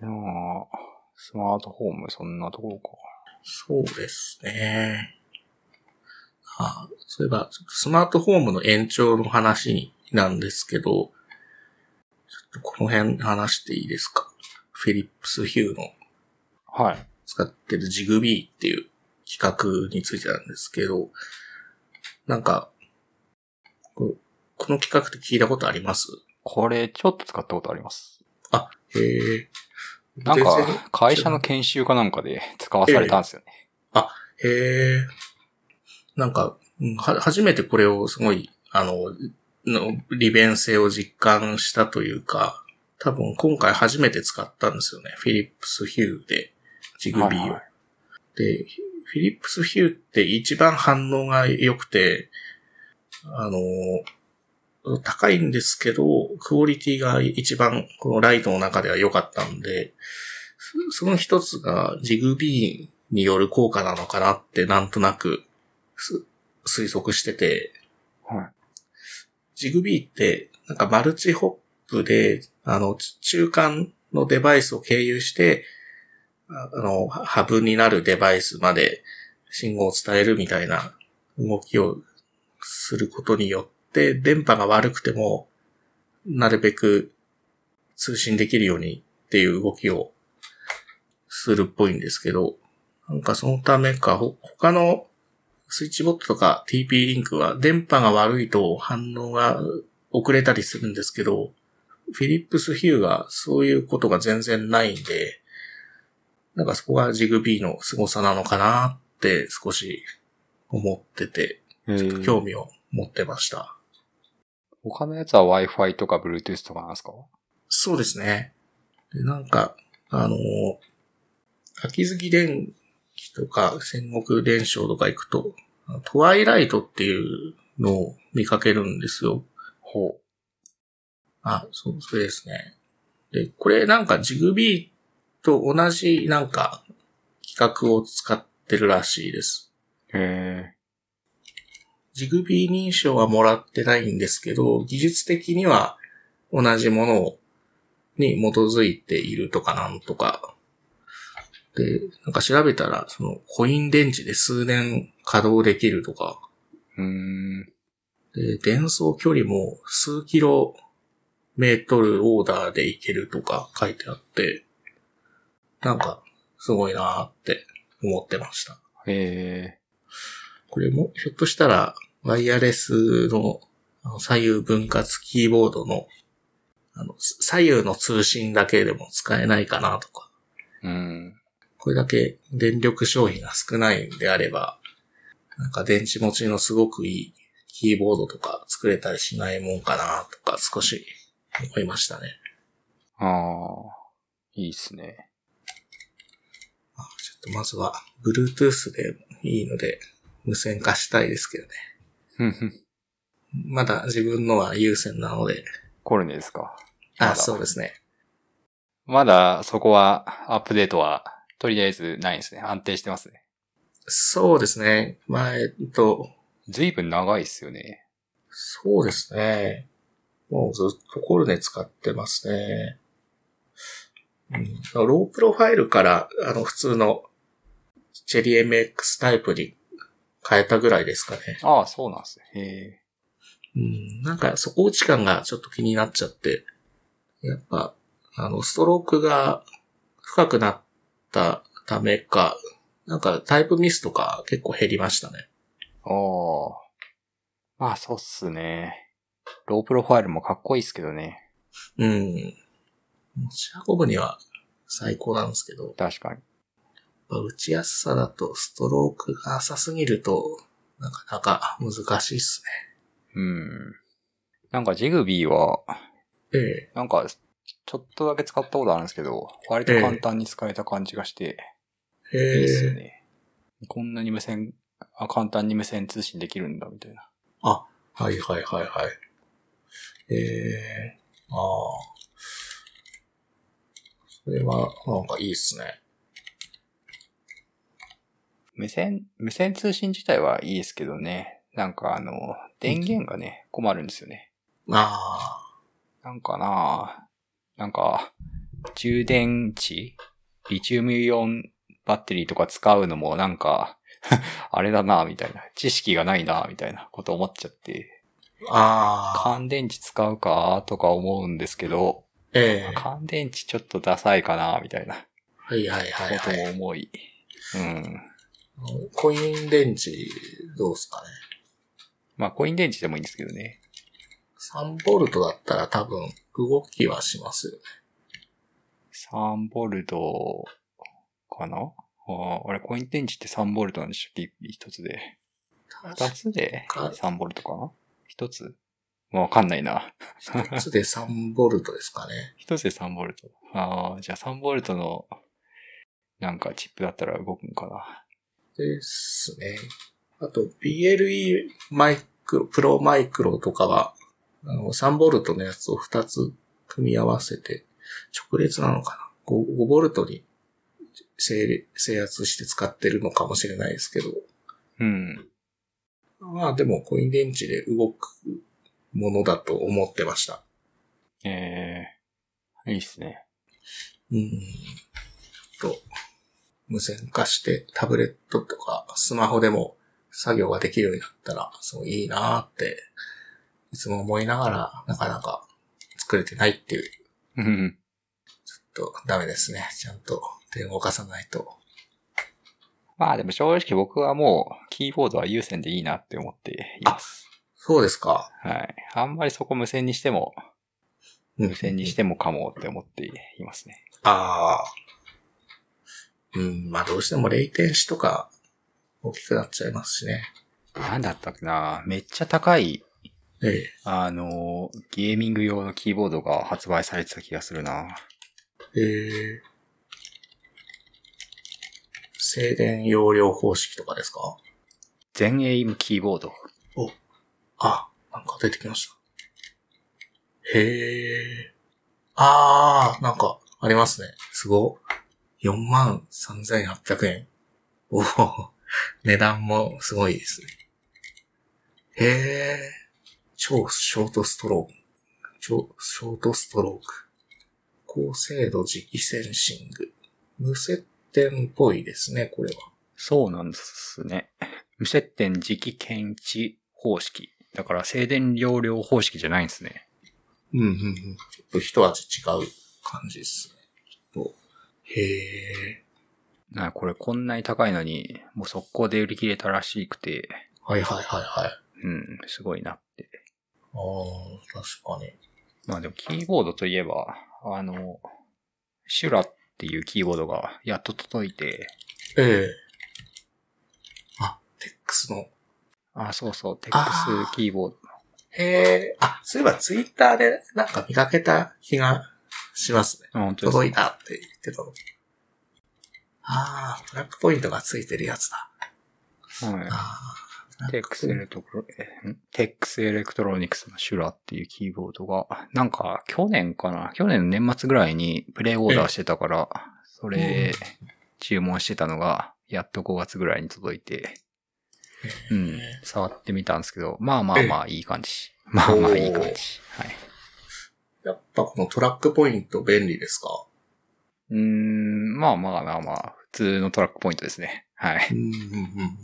でも、スマートフォームそんなところか。そうですね。あそういえば、スマートフォームの延長の話なんですけど、ちょっとこの辺話していいですか？フィリップス・ヒューのはい。使ってるジグビーっていう企画についてなんですけど、なんか、ここの企画って聞いたことあります？これ、ちょっと使ったことあります。あ、へえ。なんか、会社の研修かなんかで 使わされたんですよね。へえ。なんか、うんは、初めてこれをすごい、あの、の利便性を実感したというか、多分今回初めて使ったんですよね。フィリップス・ヒューで、ジグビーを。はいはいで、フィリップス・ヒューって一番反応が良くて、あの、高いんですけど、クオリティが一番このライトの中では良かったんで、そその一つがジグビーによる効果なのかなってなんとなくす推測してて、はい。ジグビーってなんかマルチホップで、あの、ち中間のデバイスを経由して、あの、ハブになるデバイスまで信号を伝えるみたいな動きをすることによって、電波が悪くても、なるべく通信できるようにっていう動きをするっぽいんですけど、なんかそのためか、他のスイッチボットとか TP リンクは電波が悪いと反応が遅れたりするんですけど、フィリップスヒューがそういうことが全然ないんで、なんかそこがジグビーの凄さなのかなって少し思ってて、へちょっとー興味を持ってました。他のやつは Wi-Fi とか Bluetooth とかなんですか？そうですね。でなんか、あの、秋月電機とか戦国伝承とか行くと、トワイライトっていうのを見かけるんですよ。ほあ、そう、それですね。で、これなんかジグビーと同じなんか企画を使ってるらしいです。う。へジグビー認証はもらってないんですけど、技術的には同じものに基づいているとかなんとか。で、なんか調べたら、そのコイン電池で数年稼働できるとか、ー。うーん。で、伝送距離も数キロメートルオーダーでいけるとか書いてあって、なんかすごいなーって思ってました。へこれも、ひょっとしたら、ワイヤレスの左右分割キーボードの、あの、左右の通信だけでも使えないかなとか、ー。うん。これだけ電力消費が少ないんであれば、なんか電池持ちのすごくいいキーボードとか作れたりしないもんかなとか少し思いましたね。ああ。いいっすね。まずは、Bluetooth でいいので、無線化したいですけどね。まだ自分のは有線なので、コルネですか？まあ、だそうですね。まだそこはアップデートはとりあえずないんですね。安定してますね。そうですね。前と、ずいぶん長いっすよね。そうですね。もうずっとコルネ使ってますね。うん、ロープロファイルから、あの、普通の、チェリー MX タイプに変えたぐらいですかね。ああ、そうなんですね。へえ。うん、なんか、底打ち感がちょっと気になっちゃって、やっぱ、あの、ストロークが深くなったためか、なんかタイプミスとか結構減りましたね。ああ。まあ、そうっすね。ロープロファイルもかっこいいっすけどね。うん。持ち運ぶには最高なんですけど、確かに。ぱ打ちやすさだとストロークが浅すぎると、なかなか難しいっすうん。なんかジグビーは、ね。ええ。なんか、ちょっとだけ使ったことあるんですけど、割と簡単に使えた感じがして、へいいっすよえ。ね。こんなに無線、あ、簡単に無線通信できるんだ、みたいな。あ、はいはいはいはい。ええああ。それは、なんかいいっすね。無線、無線通信自体はいいですけどね。なんかあの、電源がね、困るんですよね。あなんかななんか、充電池リチウムイオンバッテリーとか使うのもなんか、あれだなみたいな。知識がないなみたいなこと思っちゃって。あ。ああ。乾電池使うかとか思うんですけど、ええ乾電池ちょっとダサいかなみたいなはいはいはいことはい。も思い。うん。コイン電池、どうすかね？まあコイン電池でもいいんですけどね。3ボルトだったら多分動きはしますよね。3ボルトかな？ああ、あれコイン電池って3ボルトなんでしたっけ？一つで。二つで？か3ボルトかな？一つ？わかんないな。一つで3ボルトですかね。一つで3ボルト。ああ、じゃあ3ボルトのなんかチップだったら動くんかな。ですね。あと、BLE マイクロ、プロマイクロとかは、あの、3ボルトのやつを2つ組み合わせて、直列なのかな？5, 5ボルトに制制圧して使ってるのかもしれないですけど、うん。まあでもコイン電池で動くものだと思ってました。ええいいっすね。うん。と、無線化してタブレットとかスマホでも作業ができるようになったら、すごいいいなーって、いつも思いながら、なかなか作れてないっていう、うん。とダメですね。ちゃんと手を動かさないと。まあでも正直僕はもう、キーボードは有線でいいなって思っています。そうですか。はい。あんまりそこ無線にしても、うん無線にしてもかもって思っていますね。ああ。うん、まあどうしてもレイテンシとか大きくなっちゃいますしね。なんだったっけなめっちゃ高い、ええ。あの、ゲーミング用のキーボードが発売されてた気がするなええ静電容量方式とかですか？全エイムキーボード。あ、なんか出てきました。へえ。あー、なんかありますね。すご。4万3800円。おお、値段もすごいですね。へえ。超ショートストローク。超ショートストローク。高精度磁気センシング。無接点っぽいですね、これは。そうなんですね。無接点磁気検知方式。だから静電容量方式じゃないんですね。うんうんうん。ちょっと一味違う感じですね。とへえ。あこれこんなに高いのに、もう速攻で売り切れたらしくて、はいはいはいはい。うん、すごいなって。ああ、確かに。まあでもキーボードといえば、あの、シュラっていうキーボードがやっと届いて、ええあ、テックスの。あ、そうそう、 TEX キーボード。へえ。あ、そういえばツイッターでなんか見かけた気がしますね。あ本当届いたって言ってたの。ああ、 TrackPoint がついてるやつだ。はい。ああ。 TEX Electro、えん？ TEX Electronics の Shura っていうキーボードが、なんか去年かな？去年の年末ぐらいにプレオーダーしてたから、それ注文してたのが、やっと5月ぐらいに届いて、うん、触ってみたんですけど、まあまあまあいい感じ。まあまあいい感じ。はい。やっぱこのトラックポイント便利ですか？うーん、まあまあまあまあ、普通のトラックポイントですね。はい。うんうんうん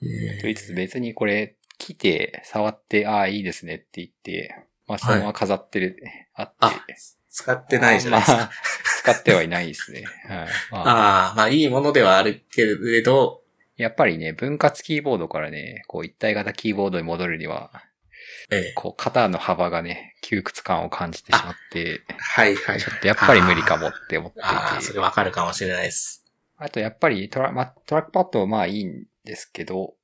と言いつつ別にこれ、来て、触って、ああ、いいですねって言って、まあそのまま飾ってる、あって、あ使ってないじゃないですか。まあ、使ってはいないですね。はい。まあ、ああ、まあいいものではあるけれど、やっぱりね、分割キーボードからね、こう一体型キーボードに戻るには、ええ。こう肩の幅がね、窮屈感を感じてしまって、はいはい。ちょっとやっぱり無理かもって思っていて。ああ、それわかるかもしれないです。あとやっぱりトラ,、ま、トラックパッドはまあいいんですけど、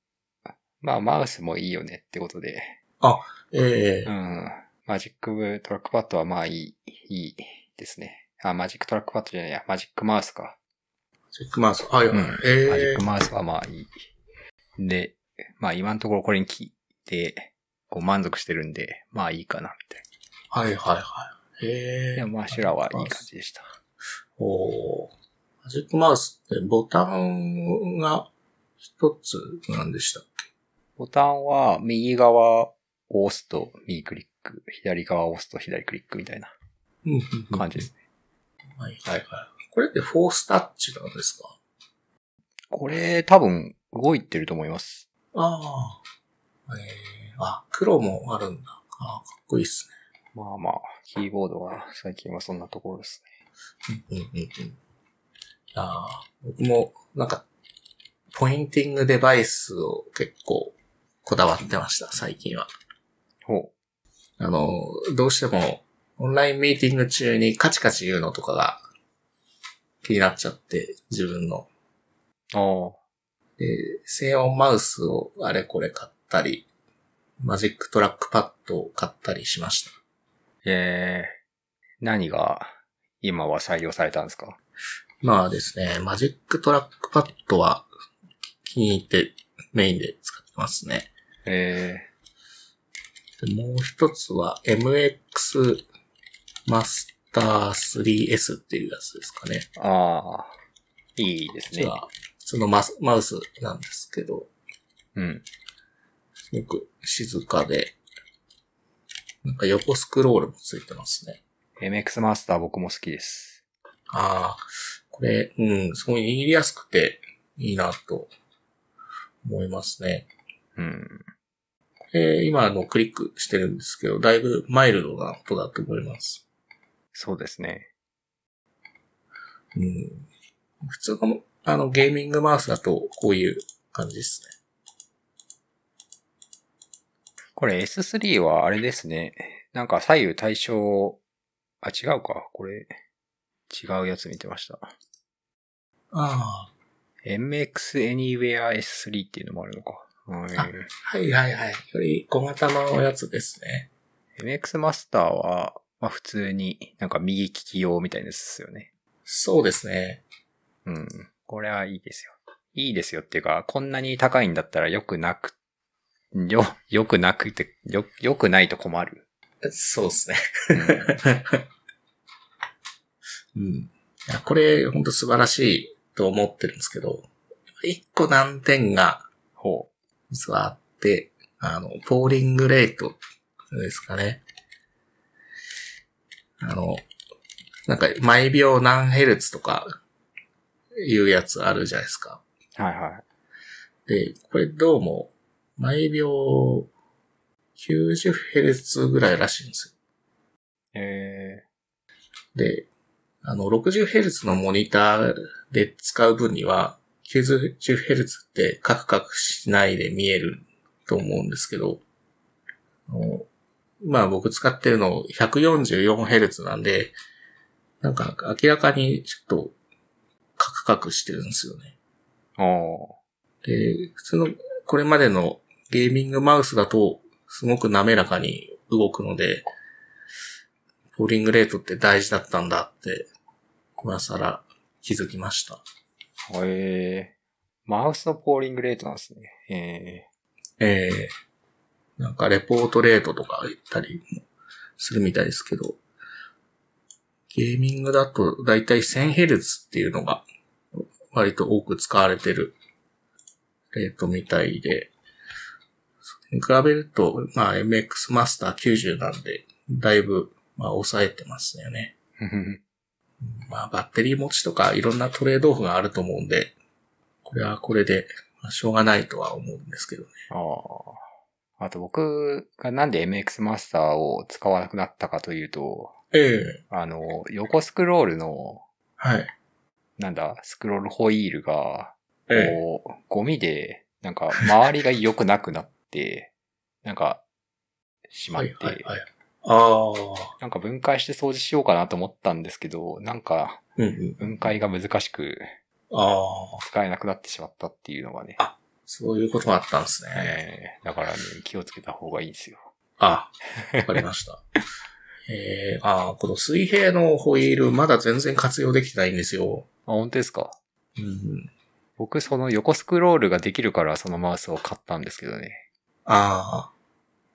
まあマウスもいいよねってことで、ええうん。 Magic Trackpad はまあいい、いいですね。あ、 Magic Trackpad じゃないや、 Magic Mouse か。チェックマウス。はいはい。うん。マジええックマウスはまあいい。で、まあ今のところこれに聞いて、こう満足してるんで、まあいいかな、みたいはいはいはい。えな。えでもまあ Shura はいい感じでした。おー Magic Mouse ってボタンが一つなんでしたっボタンは右側を押すと右クリック、左側を押すと左クリックみたいな感じですね。はいはいはい。これってフォースタッチなんですか？これ多分動いてると思います。ああ。ええあ、黒もあるんだ。ああ、かっこいいっすまあまあ、キーボードは最近はそんなところですね。ね。うんうんうんうん。いやー僕も、なんか、ポインティングデバイスを結構こだわってました、最近は。ほあの、どうしても、オンラインミーティング中にカチカチ言うのとかが気になっちゃって、自分の。う。ああ。で、静音マウスをあれこれ買ったり、 Magic Trackpad を買ったりしました。えー、何が今は採用されたんですか？まあですね、 Magic Trackpad は気に入ってメインで使ってますね。えでもう一つは MX Master 3S っていうやつですかね。ー、ああ、いいですねじゃ。あ、そのマスマウスなんですけど、うん。すごく静かで、なんか横スクロールもついてますね。MX マスター僕も好きです。ああ、これ、うん、すごい握りやすくていいなと思いますね。うん。えー今あのクリックしてるんですけど、だいぶマイルドな音だと思います。そうですね。うん。普通のあのゲーミングマウスだとこういう感じですね。これ S3 はあれですね。なんか左右対称、あ、違うか。これ、違うやつ見てました。あ MX Anywhere S3 っていうのもあるのか。うんあ。はいはいはい。より小型のやつですね。MX マスターは、まあ普通になんか右利き用みたいですよね。そうですね。うん。これはいいですよ。いいですよっていうか、こんなに高いんだったら良くなく、よ、良くなくて、よ、良くないと困る。そうですね。うんうん。いやこれ、本当素晴らしいと思ってるんですけど、一個難点がほ実はあって、あの、ポーリングレートですかね。あの、なんか、毎秒何ヘルツとか、いうやつあるじゃないですか。う。はいはい。で、これどうも、毎秒90ヘルツぐらいらしいんですよ。えで、あの、60Hz のモニターで使う分には、90Hz ってカクカクしないで見えると思うんですけど、あの今僕使ってるの 144Hz なんで、なんか明らかにちょっとカクカクしてるんですよね。で、普通のこれまでのゲーミングマウスだとすごく滑らかに動くので、ポーリングレートって大事だったんだって、今更気づきました。ー。えー、マウスのポーリングレートなんですね。えええなんかレポートレートとか言ったりもするみたいですけど、ゲーミングだとだいたい 1000Hz っていうのが割と多く使われてるレートみたいで、比べると、まあ MX マスター90なんで、だいぶ、まあ抑えてますよね。ー。まあバッテリー持ちとかいろんなトレードオフがあると思うんで、これはこれで、まあしょうがないとは思うんですけどね。ああ。あと僕がなんで MX マスターを使わなくなったかというと、ええあの、横スクロールの、はい。なんだ、スクロールホイールが、ええこう、ゴミで、なんか、周りが良くなくなって、なんか、しまって、はいはいはい。ああ。なんか分解して掃除しようかなと思ったんですけど、なんか。分解が難しく、ああ。使えなくなってしまったっていうのがね、そういうことがあったんですね。えーだからね、気をつけた方がいいんですよ。あ、わかりました。えー、あーこの水平のホイール、まだ全然活用できてないんですよ。あ、本当ですか？うん。僕、その横スクロールができるからそのマウスを買ったんですけどね。ああ、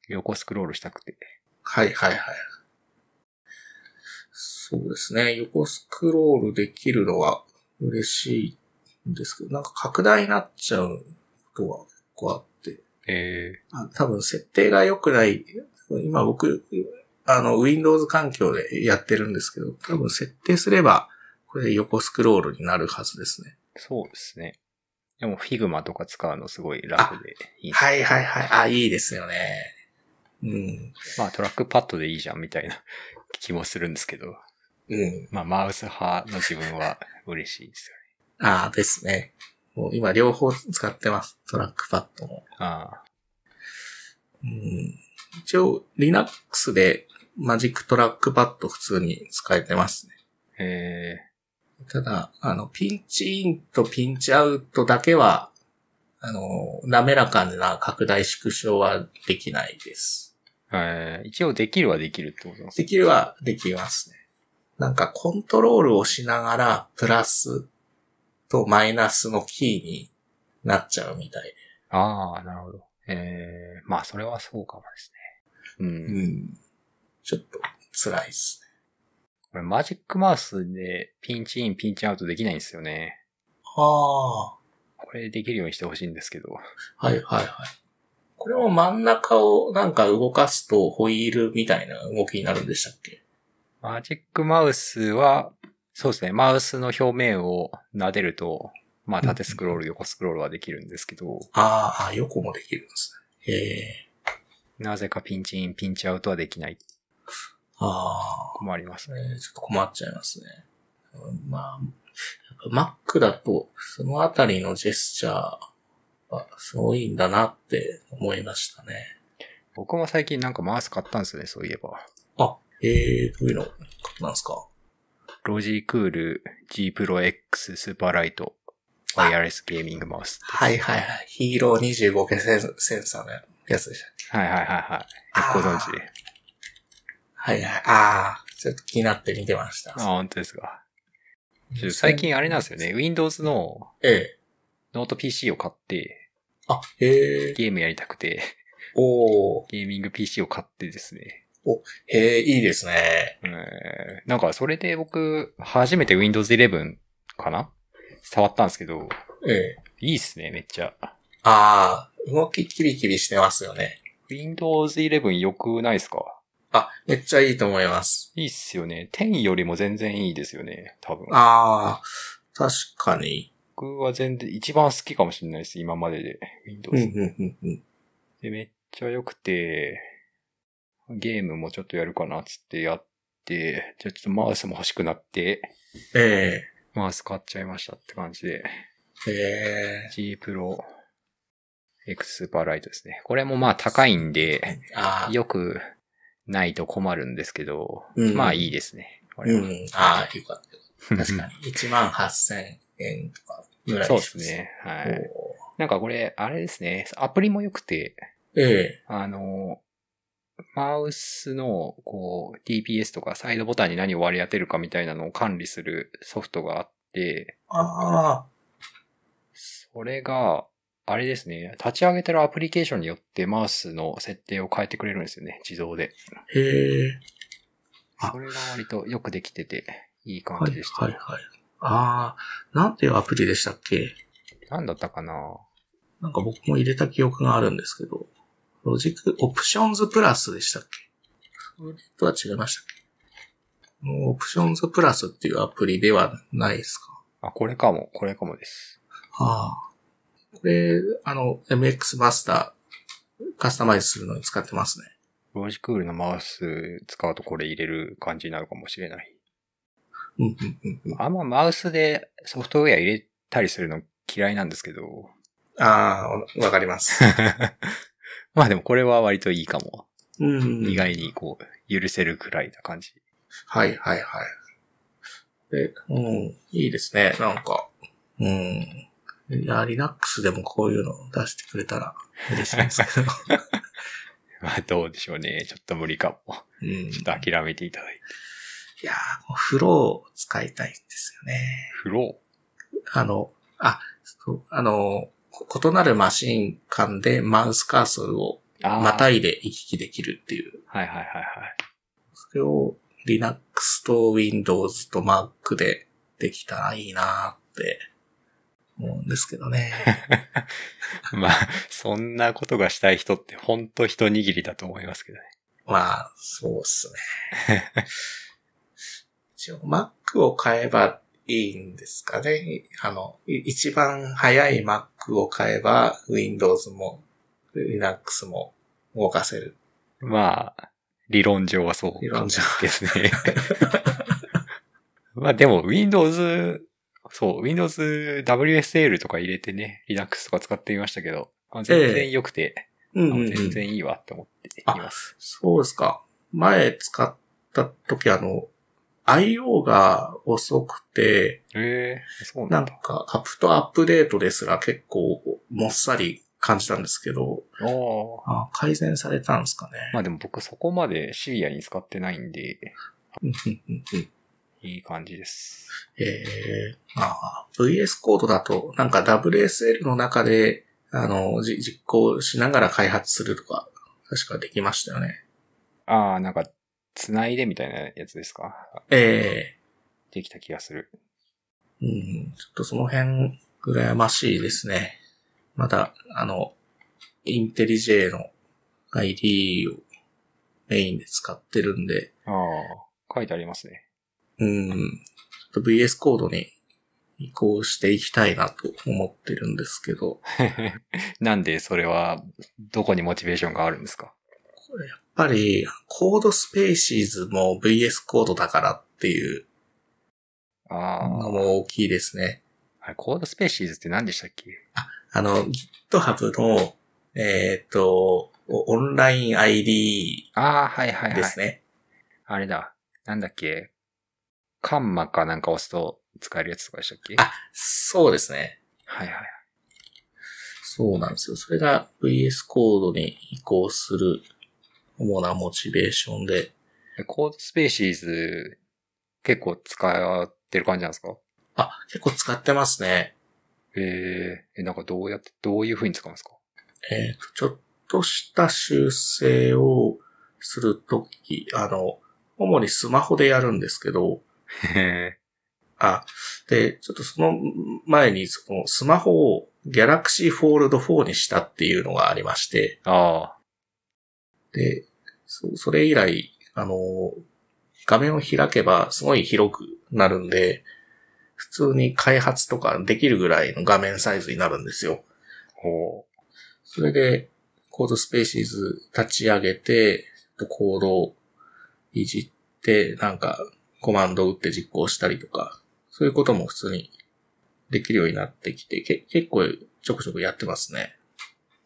横スクロールしたくて。はいはいはい。そうですね。横スクロールできるのは嬉しいんですけど、なんか拡大になっちゃうことが結構あって、えあ多分設定が良くない。今僕、あの、Windows 環境でやってるんですけど、多分設定すれば、これ横スクロールになるはずですね。ー、そうですね。でも Figma とか使うのすごい楽でいいです。はいはいはい。あ、いいですよね。うん。まあトラックパッドでいいじゃんみたいな 気もするんですけど。うん。まあマウス派の自分は嬉しいですよね。ああ、ですね。もう今両方使ってます。トラックパッドも。あうん。一応、Linux で Magic Trackpad 普通に使えてますね。あ。えただ、あの、ピンチインとピンチアウトだけは、あの、滑らかな拡大縮小はできないです。ーえー一応できるはできるってことですできるはできますね。なんかコントロールをしながら、プラスとマイナスのキーになっちゃうみたいで。ああ、なるほど。えー、まあそれはそうかもですね。うん。うん。ちょっと辛いですね。これマジックマウスでピンチイン、ピンチアウトできないんですよね。ああ。これできるようにしてほしいんですけど。はいはいはい。これも真ん中をなんか動かすとホイールみたいな動きになるんでしたっけ？マジックマウスは、そうですね、マウスの表面を撫でると、まあ縦スクロール、横スクロールはできるんですけど、ああ、横もできるんですね。へえ。なぜかピンチイン、ピンチアウトはできない。ああ。困りますね。えーちょっと困っちゃいますね。うんまあ、やっぱ Mac だと、そのあたりのジェスチャーはすごいんだなって思いましたね。僕も最近なんかマウス買ったんですよね、そういえば。あ、ええどういうのなんですか？ロジクール G Pro X スーパーライトワイヤレスゲーミングマウス。はいはいはい。ヒーロー25系センセンサーのやつでしたっけ？はいはいはいはい。ご存知？で。はいはい。ああ、ちょっと気になって見てました。あ、本当ですか。最近あれなんですよね。Windows のええ。ノート PC を買って、あ、へえ。ゲームやりたくて、おー。ゲーミング PC を買ってですね。へえ、いいですね。えーなんかそれで僕、初めて Windows 11かな？触ったんですけど、ええ。いいっすね、めっちゃ。ああ、動きキビキビしてますよね。Windows 11良くないですか？あ、めっちゃいいと思います。いいっすよね。10よりも全然いいですよね、多分。ああ、確かに。僕は全然一番好きかもしれないです、今までで。うん、Windows。うん、うん、うん。で、めっちゃ良くて、ゲームもちょっとやるかなっつってやって、じゃあちょっとマウスも欲しくなって、えマウス買っちゃいましたって感じで、ええ G Pro X スーパーライトですね。これもまあ高いんで、よくないと困るんですけど、うんまあいいですね。これはうん、ああ、よかった。確かに。1万8000円とかぐらいそうですね。はい。おなんかこれ、あれですね。アプリも良くて、ーえあの、マウスの、こう、DPS とかサイドボタンに何を割り当てるかみたいなのを管理するソフトがあって、ああ、それが、あれですね。立ち上げてるアプリケーションによってマウスの設定を変えてくれるんですよね。自動で。へえ。あそれが割とよくできてて、いい感はいじでした。はいはい。ああ、なんていうアプリでしたっけ？なんだったかな？なんか僕も入れた記憶があるんですけど、 Logi、Options Plus でしたっけ？それとは違いましたっけ？ Options Plus っていうアプリではないですか？あ、これかも、これかもです。ああ。これ、あの、MX マスター、カスタマイズするのに使ってますね。ロジクールのマウス使うとこれ入れる感じになるかもしれない。うん、うん、うんうん。あんまマウスでソフトウェア入れたりするの嫌いなんですけど。ああ、わかります。まあでもこれは割といいかも。うん。意外にこう、許せるくらいな感じ。はい、はい、はい。で、うん、いいですね。なんか、うん。いや、Linux でもこういうのを出してくれたら嬉しいですけど。まあどうでしょうね。ちょっと無理かも。うん。ちょっと諦めていただいて。いやー、フローを使いたいんですよね。フロあの、あ、そう、あの、こ異なるマシン間でマウスカーソルをまたいで行き来できるっていう。はいはいはいはい。それを Linux と Windows と Mac でできたらいいなーって思うんですけどね。まあ、そんなことがしたい人ってほんと一握りだと思いますけどね。まあ、そうっすね。一応 Mac を買えばいいんですかね。あの、い一番早い Mac を買えば Windows も Linux も動かせる。まあ、理論上はそう理論上ですね。まあでも Windows、そう、Windows WSL とか入れてね、Linux とか使ってみましたけど、あ全然良くて、あうんうんうん全然いいわって思っています。そうですか。前使った時あの、IO が遅くて、ええそうななんんだ。かアップとアップデートですら結構もっさり感じたんですけど、あ改善されたんですかね。まあでも僕そこまでシビアに使ってないんで、いい感じです。ええああ VS コードだと、なんか WSL の中で、あの、じ実行しながら開発するとか、確かできましたよね。ああ、なんか、繋いでみたいなやつですか？ええできた気がする。うん、ちょっとその辺、羨ましいですね。まだ、あの、インテリジェの ID をメインで使ってるんで、ああ、書いてありますね。うん、VS コードに移行していきたいなと思ってるんですけど、なんでそれは、どこにモチベーションがあるんですか？やっぱり、コードスペーシーズも VS コードだからっていうああ。のも大きいですね。あれ、コードスペーシーズって何でしたっけ？あの、GitHub の、えっ、と、オオンライン ID ああ、はいはいはい。ですね。あれだ。なんだっけ？カンマかなんか押すと使えるやつとかでしたっけ？あそうですね。はいはい。そうなんですよ。それが VS コードに移行する主なモチベーションで、えコードスペーシーズ結構使ってる感じなんですか？あ、結構使ってますね。えー、え、なんかどうやって、どういう風に使うんですか？えっ、と、ちょっとした修正をするとき、あの、主にスマホでやるんですけど、へえ。あ、で、ちょっとその前に、そのスマホを Galaxy Fold 4にしたっていうのがありまして、あで、そそれ以来、あの、画面を開けばすごい広くなるんで、普通に開発とかできるぐらいの画面サイズになるんですよ。あ、ほそれで、コードスペーシーズ立ち上げて、コードをいじって、なんか、コマンドを打って実行したりとか、そういうことも普通にできるようになってきて、け結構ちょくちょくやってますね。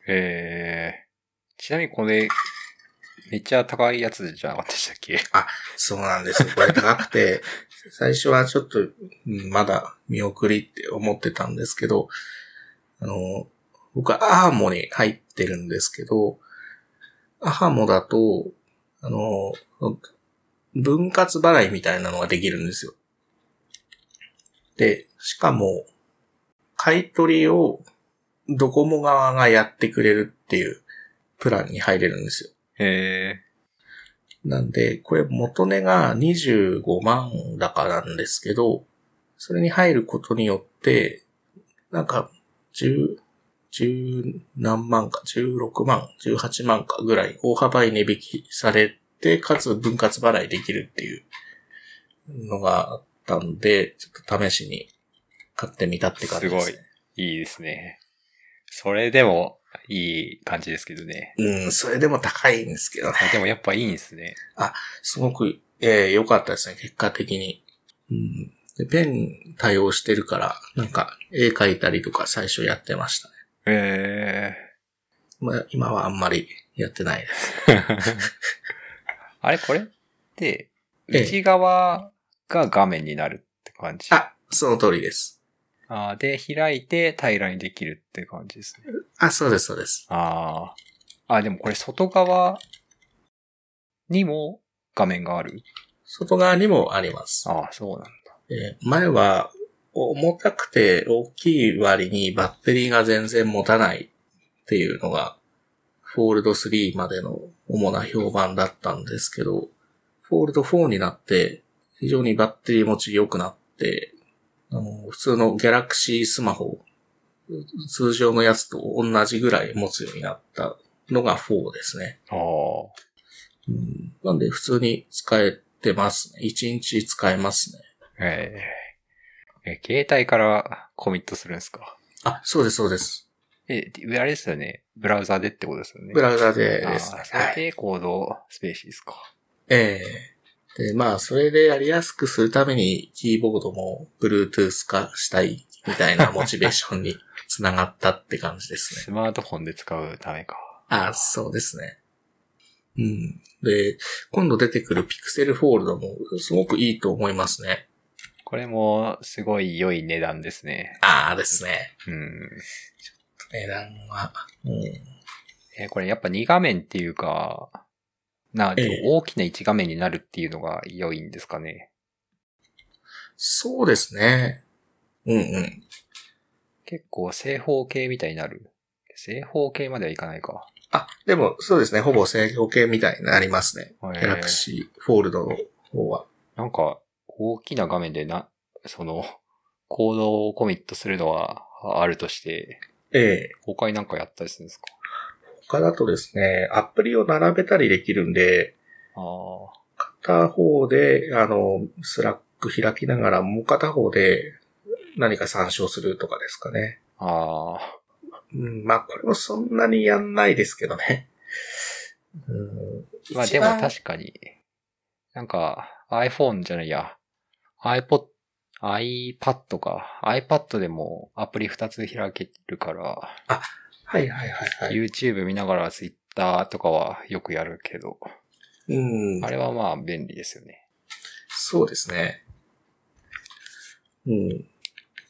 う。へえ。ちなみにこれ、めっちゃ高いやつじゃなかったでしたっけ？そうなんですよ。これ高くて、最初はちょっと、うんまだ見送りって思ってたんですけど、あの、僕はアーモに入ってるんですけど、アハモだと、あの、分割払いみたいなのができるんですよ。で、しかも、買い取りをドコモ側がやってくれるっていうプランに入れるんですよ。へえ。なんで、これ元値が25万高なんですけど、それに入ることによって、なんか、10、10何万か、16万、18万かぐらい大幅に値引きされて、かつ分割払いできるっていうのがあったんで、ちょっと試しに買ってみたって感じです、ね。すいいですね。それでも、いい感じですけどね。うん、それでも高いんですけどね。あでもやっぱいいんですね。すごく、えー良かったですね、結果的に。うん、でペン対応してるから、なんか、絵描いたりとか最初やってましたね。へえ。まあ、今はあんまりやってないです。あれ？これ？って、ええ内側が画面になるって感じ。あ、その通りです。あーで、開いて平らにできるって感じですね。あ、そうです、そうです。ああ。あ、でもこれ外側にも画面がある？外側にもあります。ああ、そうなんだ。えー前は、重たくて大きい割にバッテリーが全然持たないっていうのが、フォールド3までの主な評判だったんですけど、フォールド4になって、非常にバッテリー持ち良くなって、あの、普通のギャラクシースマホ、通常のやつと同じぐらい持つようになったのが4ですね。ああ。うん、なんで普通に使えてますね。1日使えますね。えええ、携帯からコミットするんですか？あ、そうです、そうです。え、あれですよね。ブラウザでってことですよね。ブラウザであです。それでコードスペーシーですか。ええで、まあ、それでやりやすくするために、キーボードも Bluetooth 化したいみたいなモチベーションにつながったって感じですね。スマートフォンで使うためか。あ、そうですね。うん。で、今度出てくる Pixel Fold もすごくいいと思いますね。これもすごい良い値段ですね。ああですね。うん。値段は。うん。え、これやっぱ2画面っていうか、な、ええ大きな1画面になるっていうのが良いんですかね？そうですね。うんうん。結構正方形みたいになる。正方形まではいかないか。あ、でもそうですね。ほぼ正方形みたいになりますね。へえ Galaxy Fold の方は。なんか、大きな画面でな、その、コードをコミットするのはあるとして、ええ他になんかやったりするんですか？他だとですね、アプリを並べたりできるんで、ああ。片方で、あの、 Slack 開きながら、もう片方で、何か参照するとかですかね。ああ。うん、まあこれもそんなにやんないですけどね。うん、まあでも確かに、なんか iPhone じゃないや、iPod、iPad か。iPad でもアプリ2つ開けるから、はいはいはいはい。YouTube 見ながら Twitter とかはよくやるけど、うんあ。れはまあ便利ですよね。そうですね。うん。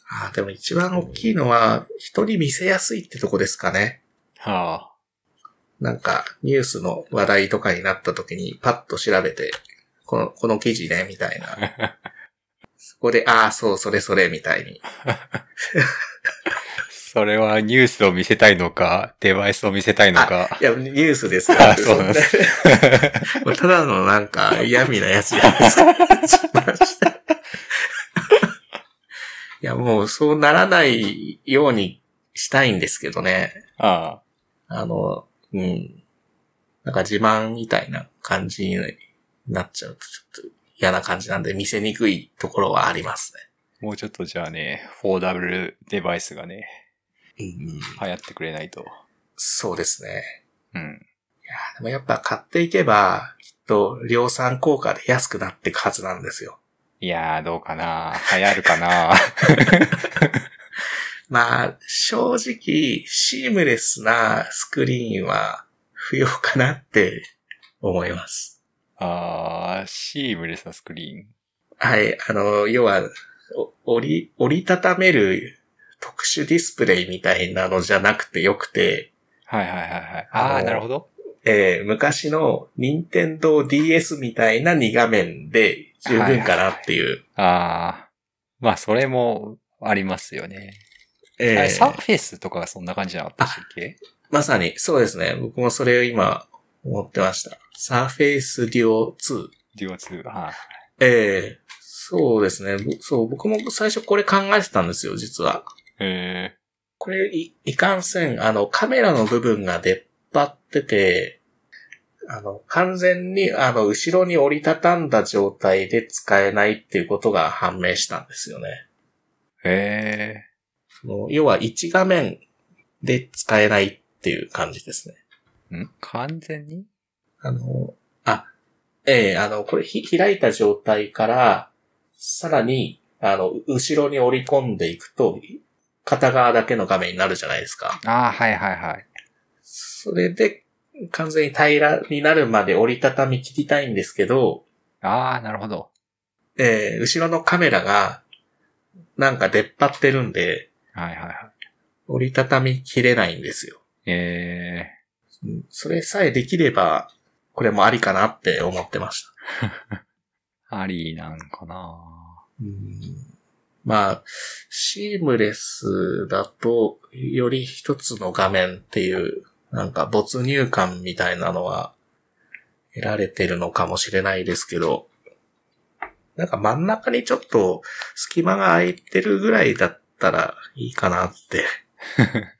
ああ、でも一番大きいのは、人に見せやすいってとこですかね。はなんか、ニュースの話題とかになった時に、パッと調べて、この、この記事ね、みたいな。そこで、ああ、そう、それそれ、みたいに。あ。それはニュースを見せたいのか、デバイスを見せたいのか。いや、ニュースですよ。あ そうなんですもうただのなんか 嫌味なやつじゃないですか。いや、もうそうならないようにしたいんですけどね。ああの、うん。なんか自慢みたいな感じになっちゃうとちょっと嫌な感じなんで見せにくいところはありますね。あ。もうちょっとじゃあね、4W デバイスがね、うんうん、流行ってくれないと。そうですね。うん。いやでもやっぱ買っていけば、きっと量産効果で安くなっていくはずなんですよ。いやー、どうかな流行るかな まあ、正直、シームレスなスクリーンは不要かなって思います。あー、シームレスなスクリーン。はい、あの、要は、お折り、折りたためる特殊ディスプレイみたいなのじゃなくてよくて、はいはいはいはい。あのあー、なるほど。えー昔の任天堂 DS みたいな2画面で十分かなっていう。あー。まあ、それもありますよね。えーあれサーフェイスとかがそんな感じじゃなかったでしたっけ？まさに、そうですね。僕もそれを今思ってました。Surface Duo 2。デュオ2。はい。ええそうですね。ぼそう、僕も最初これ考えてたんですよ、実は。えこれい、いかんせん、あの、カメラの部分が出っ張ってて、あの、完全に、あの、後ろに折りたたんだ状態で使えないっていうことが判明したんですよね。ー、えその要は1画面で使えないっていう感じですね。完全に？あの、あ、ええあの、これひ開いた状態から、さらに、あの、う後ろに折り込んでいくと、片側だけの画面になるじゃないですか。あー、はいはいはい。それで、完全に平らになるまで折りたたみ切りたいんですけど、あー、なるほど。えー後ろのカメラが、なんか出っ張ってるんで、はいはいはい。折りたたみ切れないんですよ。えうんそれさえできれば、これもありかなって思ってました。ー、ありなんかなうんまあ、シームレスだと、より一つの画面っていう、なんか没入感みたいなのは得られてるのかもしれないですけど、なんか真ん中にちょっと隙間が空いてるぐらいだったらいいかなって。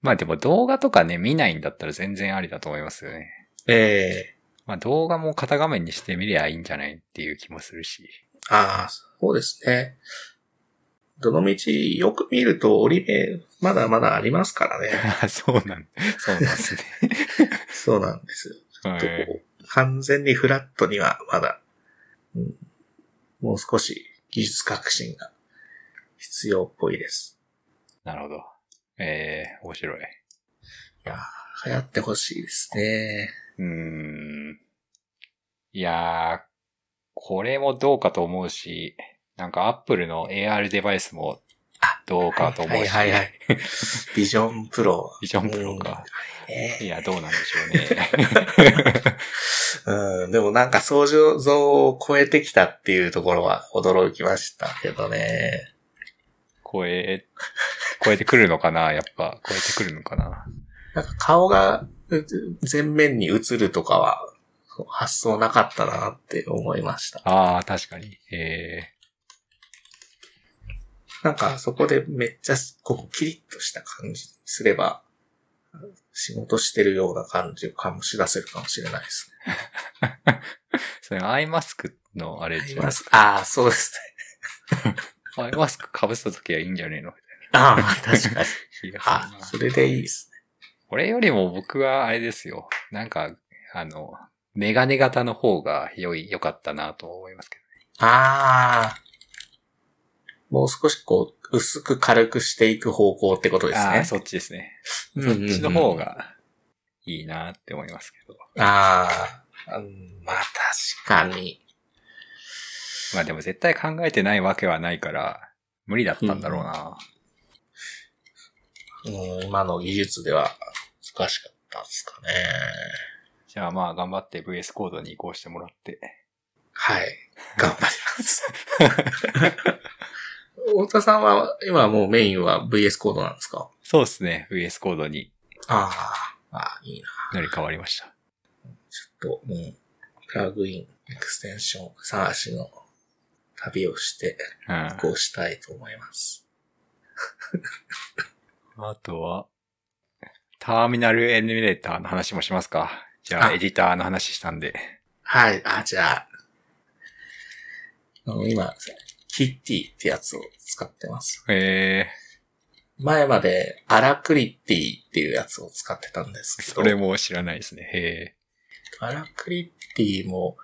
まあでも動画とかね、見ないんだったら全然ありだと思いますよね。ええまあ動画も片画面にしてみりゃいいんじゃないっていう気もするし。ああ、そうですね。どの道よく見ると折り目まだまだありますからね。あ そうなん、そうなんですね。そうなんですよ。ちょっとはいこう完全にフラットにはまだ、うんもう少し技術革新が必要っぽいです。なるほど。えー、面白い。いやー流行ってほしいですね。うーん。いやー、これもどうかと思うし、なんかアップルの AR デバイスもどうかと思うし。はいはいはい。ビジョンプロ。ビジョンプロか。いや、どうなんでしょうね。うん、でもなんか想像を超えてきたっていうところは驚きましたけどね。超え、超えてくるのかな？やっぱ、超えてくるのかな？なんか顔がう前面に映るとかは発想なかったなって思いました。ああ、確かに。えなんかそこでめっちゃこうキリッとした感じにすれば、仕事してるような感じを醸し出せるかもしれないですね。ー、それアイマスクのあれじゃないですか。ああ、そうですね。アイマスク被せた時はいいんじゃねえの？みああ、確かに。たいな気がするあな、それでいいですね。これよりも僕はあれですよ。なんか、あの、メガネ型の方が良い、良かったなと思いますけああ。もう少しこう、薄く軽くしていく方向ってことど。ですね。ああ、そっちですね。うんうんうんそっちの方がいいなって思いますけど。ああ、うんまあ確かに。まあでも絶対考えてないわけはないから、無理だったんだろうな。うん、今の技術では難しかったですかね。じゃあまあ頑張って VS コードに移行してもらって。はい。頑張ります。太田さんは今はもうメインは VS コードなんですか？そうですね。VS コードにああ、ああ、いいな。乗り換わりました。ちょっと、もう、プラグイン、エクステンション探しの旅をして、うん。こうしたいと思います。あとは、ターミナルエミュレーターの話もしますか。じゃあ、あエディターの話したんで。はい。あ、じゃあ、今、キッティってやつを使ってます。え前まで、アラクリッティっていうやつを使ってたんですー、けど、それも知らないですね。へアラクリッティも、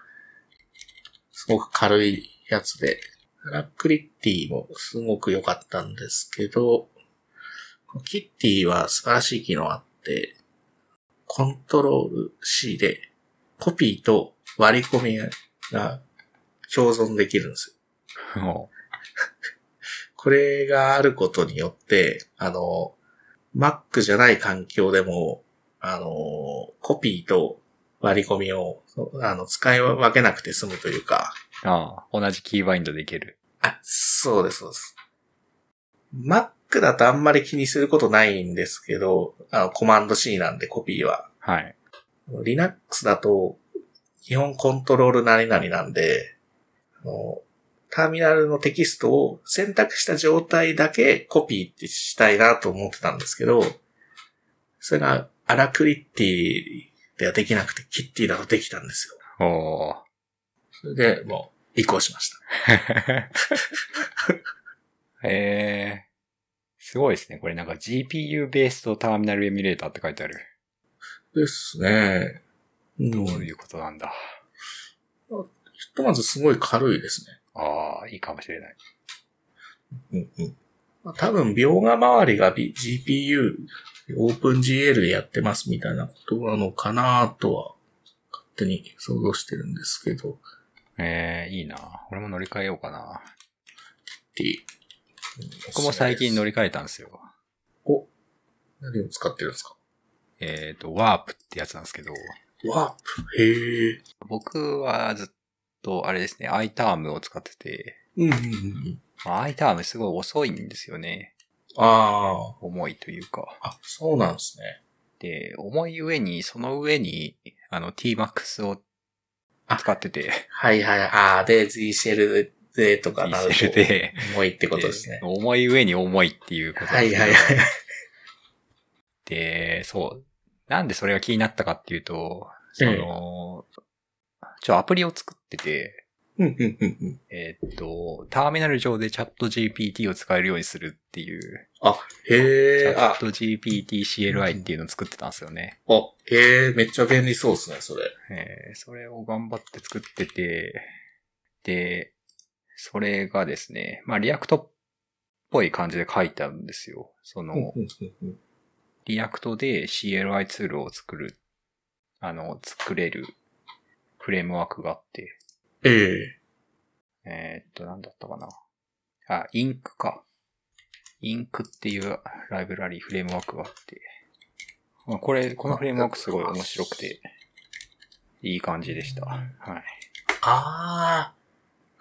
すごく軽いやつで、アラクリッティもすごく良かったんですけど、キッティは素晴らしい機能あって、コントロール C でコピーと割り込みが共存できるんですよ。これがあることによって、あの、Mac じゃない環境でも、あの、コピーと割り込みを、あの、使い分けなくて済むというか、うああ、同じキーバインドでいける。あ、そうです、そうです。Mac だとあんまり気にすることないんですけど、あの、コマンド C なんでコピーは。はい。Linux だと、基本コントロール何々なんで、あのターミナルのテキストを選択した状態だけコピーってしたいなと思ってたんですけど、それがアラクリッティではできなくて、キッティだとできたんですよ。おー。それでもう移行しました。えー、すごいですね。これなんか GPU ベースとターミナルエミュレーターって書いてある。ですね。うん。どうひいうことなんだ。とまずすごい軽いですね。ああ、いいかもしれない。うんうん。まあ多分、描画周りが、B、GPU、OpenGL でやってますみたいなことなのかなとは、勝手に想像してるんですけど、えー、いいな。俺も乗り換えようかな。っていう。僕も最近乗り、り換えたんですよ。お、何を使ってるんですか？えっ、と、ワープってやつなんですけど、ワープ？へえ。僕はずっと、あれですね、iTerm を使ってて、うんうんうん。まあ、iTerm すごい遅いんですよね。あ重いというか。あ。あ、そうなんですね。で、重い上に、その上に、あの、tmax を使ってて、はいはい。ああ、で、Z シェルでとかなる T シとェルで、重いってことですねで。重い上に重いっていうことはいですはいはい。で、そう。なんでそれが気になったかっていうと、その、ちょ、アプリを作ってて、うんうんうんうん。えーっと、ターミナル上でチャット GPT を使えるようにするっていう、あ、チへえ。あャッ、ト GPT CLI っていうのを作ってたんですよね。あ、へえ、めっちゃ便利そうですね、それ。えーそれを頑張って作ってて、で、それがですね、まあ React っぽい感じで書いてあるんですよ。その、 React で CLI ツールを作る、あの、作れるフレームワークがあって、えええーっと、なんだったかな。あ、 Ink か。 Ink っていうライブラリーフレームワークがあって、まあ、これ、このフレームワークすごい面白くて、いい感じでした。はい。ああ、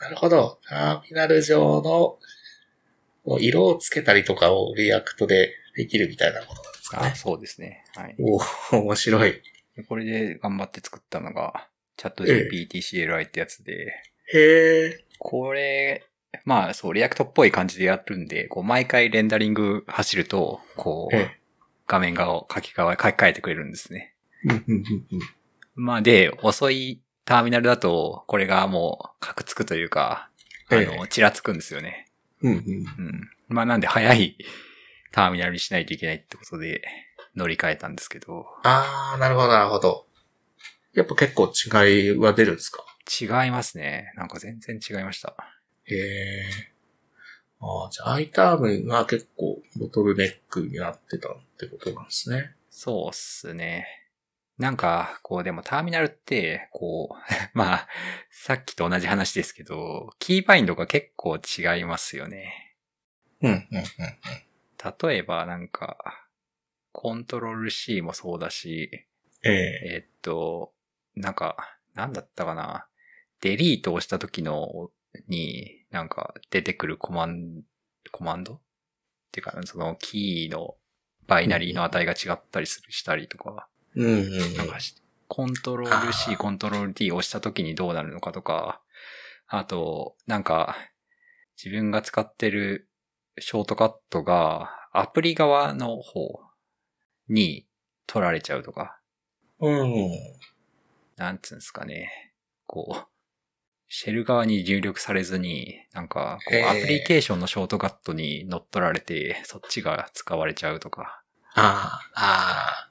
なるほど。ターミナル上の色をつけたりとかを React でできるみたいなことなんですかあ、ね。そうですね。はい。おお面白い。でこれで頑張って作ったのが、チャットえ GPT CLI ってやつで、へえ。これ、まあそう、 React っぽい感じでやるんで、こう毎回レンダリング走ると、こう、え画面画を書き換え、書き換えてくれるんですね。うんうんうんうんまあで、遅いターミナルだと、これがもう、カクつくというか、あえの、ちらつくんですよね。うんうん。うん。まあなんで早いターミナルにしないといけないってことで乗り換えたんですけど、あー、なるほど、なるほど。やっぱ結構違いは出るんですか？違いますね。なんか全然違いました。へえ。ああ、じゃあ、アイタームが結構ボトルネックになってたってことなんですね。そうっすね。なんか、こう、でもターミナルって、こう、まあ、さっきと同じ話ですけど、キーバインドが結構違いますよね。うん、うん、うん。例えば、なんか、コントロール C もそうだし、えええっと、なんか、なんだったかな。デリートをした時の、に、なんか出てくるコマン、コマンド？っていうか、そのキーのバイナリーの値が違ったりする、したりとか、うん、うん。なんかし、コントロールあ C、ーコントロール D を押した時にどうなるのかとか、あと、なんか、自分が使ってるショートカットがアプリ側の方に取られちゃうとか、うん。なんつうんですかね。こう、シェル側に入力されずに、なんか、こう、アプリケーションのショートカットに乗っ取られて、そっちが使われちゃうとか。ああ、あ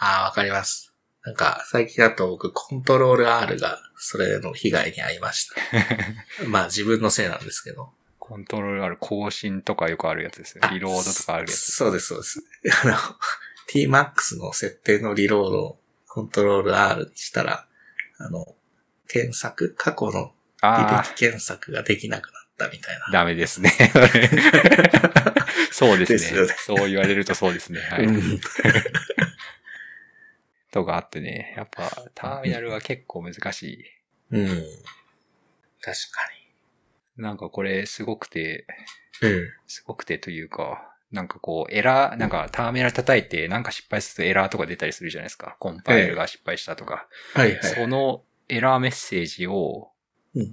あ、ああ、わかります。なんか、最近だと僕、コントロール R が、それの被害に遭いました。まあ、自分のせいなんですけど。コントロールある更新とかよくあるやつですよリロードとかあるやつ。そうです、そうです。あの、tmax の設定のリロードをコントロール R にしたら、あの、検索、過去の履あ歴検索ができなくなったみたいなあ、。ダメですね。そうですねですよねそう言われるとそうですね。はい。うん とかあってね。やっぱ、ターミナルは結構難しい。うん。確かなんかこれすごくて、に。うん。すごくてというか、なんかこう、エラー、なんかターミナル叩いて、なんか失敗するとエラーとか出たりするじゃないですか。コンパイルが失敗したとか。はいはい。そのエラーメッセージを、うん、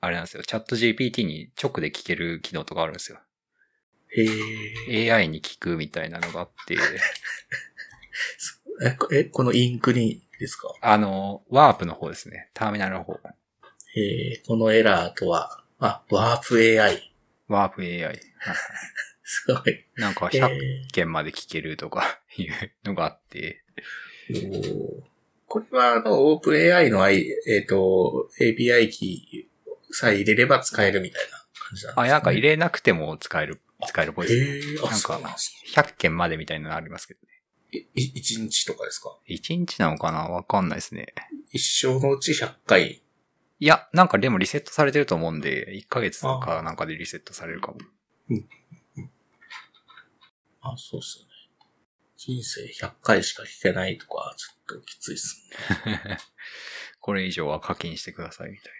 あれなんですよ、チャット GPT に直で聞ける機能とかあるんですよ。へえ。AI に聞くみたいなのがあって、え、こえ、このインクにですか？あの、ワープの方ですね。ターミナルの方。えー、このエラーとは、あ、ワープ AI。ワープ AI。すごい。なんかえ100ー件まで聞けるとか いうのがあって、おーこれは、あの、オープン AI の、I えっ、と、API キーさえ入れれば使えるみたいな感じなんですか、あ、なんか入れなくても使える、使えるっぽいですね。えー、あ、なんかそうなんです100件までみたいなのありますけどね。ね。い、一日とかですか？1日なのかな？わかんないですね。一生のうち100回。いや、なんかでもリセットされてると思うんで、1ヶ月とかなんかでリセットされるかも。あ、そうっすよね。人生100回しか聞けないとか、ちょっときついっすね。これ以上は課金してくださいみたい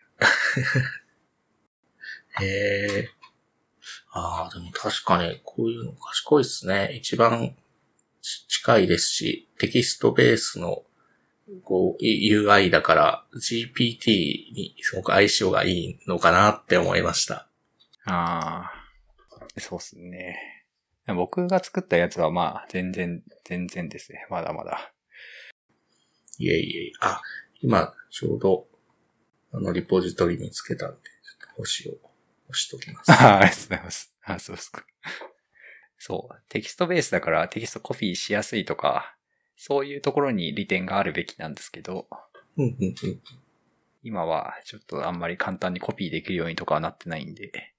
へえ。ああ、でも確かに、こういうの賢いっすね。一番ち近いですし、テキストベースの、こう、い UI だから、GPT にすごく相性がいいのかなって思いました。な。ああ、そうっすね。僕が作ったやつはまあ、全然、全然ですね。まだまだ。いえいえ。あ、今、ちょうど、あの、リポジトリ見つけたんで、ちょっと星を押しときます。あありがとうございます。あそうですか。そう。テキストベースだからテキストコピーしやすいとか、そういうところに利点があるべきなんですけど、うんうんうん。今はちょっとあんまり簡単にコピーできるようにとかはなってないんで、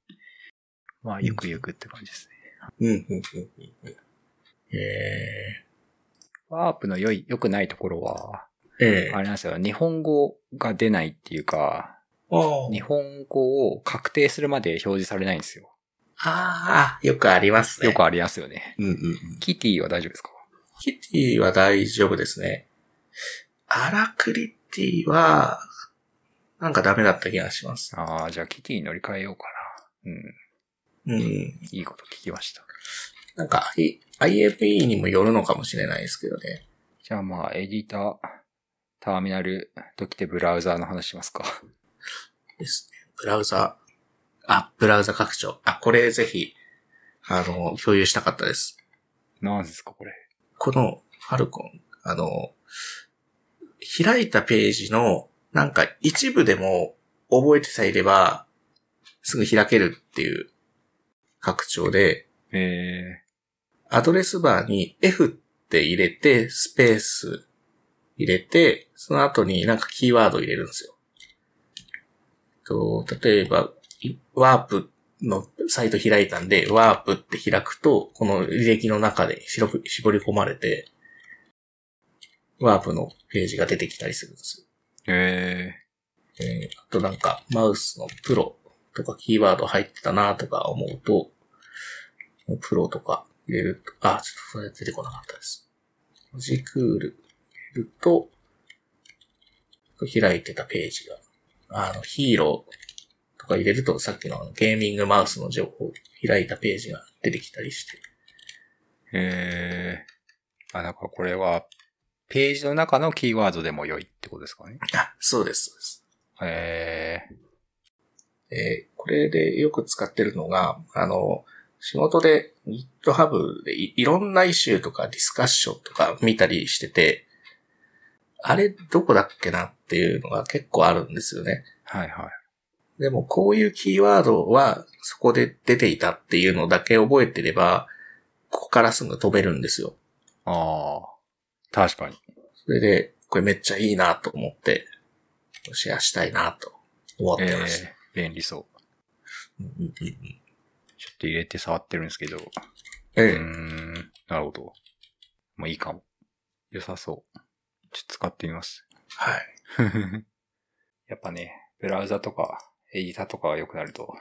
まあ、ゆくゆくって感じですね。うんうんうんうんうん。えワープの良い、良くないところは、ー、えー、あれなんですよ。日本語が出ないっていうか、あー日本語を確定するまで表示されないんですよ。あー、よくありますね。よくありますよね。うんうんうん。キティは大丈夫ですか？キティは大丈夫ですね。アラクリティは、なんかダメだった気がします。ああ、じゃあキティに乗り換えようかな。うん。うん。いいこと聞きました。なんか、I- IFE にもよるのかもしれないですけどね。じゃあまあ、エディター、ターミナルときてブラウザーの話しますか。ですね。ブラウザ、あ、ブラウザ拡張。あ、これぜひ、あの、共有したかったです。何ですか、これ。この、ファルコン、あの、開いたページの、なんか一部でも覚えてさえいれば、すぐ開けるっていう拡張で、えアドレスバーに F って入れて、スペース入れて、その後になんかキーワード入れるんですよ。と、例えば、いワープのサイト開いたんで、ワープって開くと、この履歴の中で絞り絞り込まれて、ワープのページが出てきたりするんですよ。えーあとなんか、マウスのプロとかキーワード入ってたなとか思うと、プロとか入れると、あ、ちょっとそれ出てこなかったです。文字クール入れると、開いてたページが、あの、ヒーローとか入れると、さっきのゲーミングマウスの情報、開いたページが出てきたりして。ー、えー。あ、なんかこれは、ページの中のキーワードでも良いってことですかね。あ、そうです、そうです。ええーこれでよく使ってるのが、あの、仕事で GitHub でいいろんなイシューとかディスカッションとか見たりしてて、あれどこだっけなっていうのが結構あるんですよね。ー、はいはい。でもこういうキーワードはそこで出ていたっていうのだけ覚えてれば、ここからすぐ飛べるんですよ。ああ、確かに。それで、これめっちゃいいなと思って、シェアしたいなと思ってました。えー、便利そう。うんうんうんと入れて触ってるんですけど。ええうーん、なるほど。もういいかも。良さそう。ちょっと使ってみます。はい。やっぱね、ブラウザとか、エディターとかが良くなると、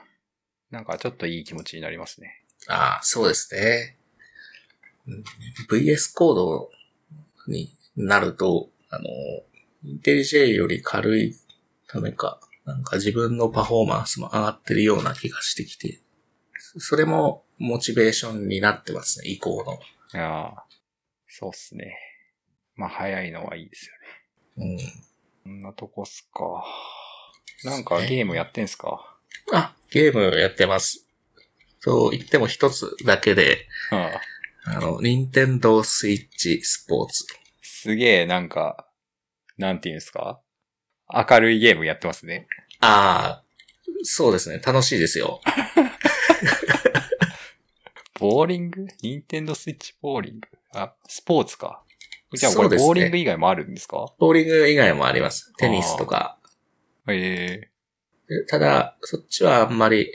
なんかちょっといい気持ちになりますね。ああ、そうですね。うん VS コードになると、あの、インテリジェより軽いためか、なんか自分のパフォーマンスも上がってるような気がしてきて、それもモチベーションになってますね、以降の。いやーそうっすね。まあ早いのはいいですよね。うん。こんなとこっすか。なんかゲームやってんすか？あ、ゲームやってます。そう言っても一つだけで、あああの、任天堂スイッチスポーツ。すげえなんか、なんていうんですか？明るいゲームやってますね。ああ、そうですね、楽しいですよ。ボーリング？ニンテンドスイッチボーリング？あ、スポーツか。じゃあこれボーリング以外もあるんですか？ボーリング以外もあります。テニスとか。えでただ、そっちはあんまりえ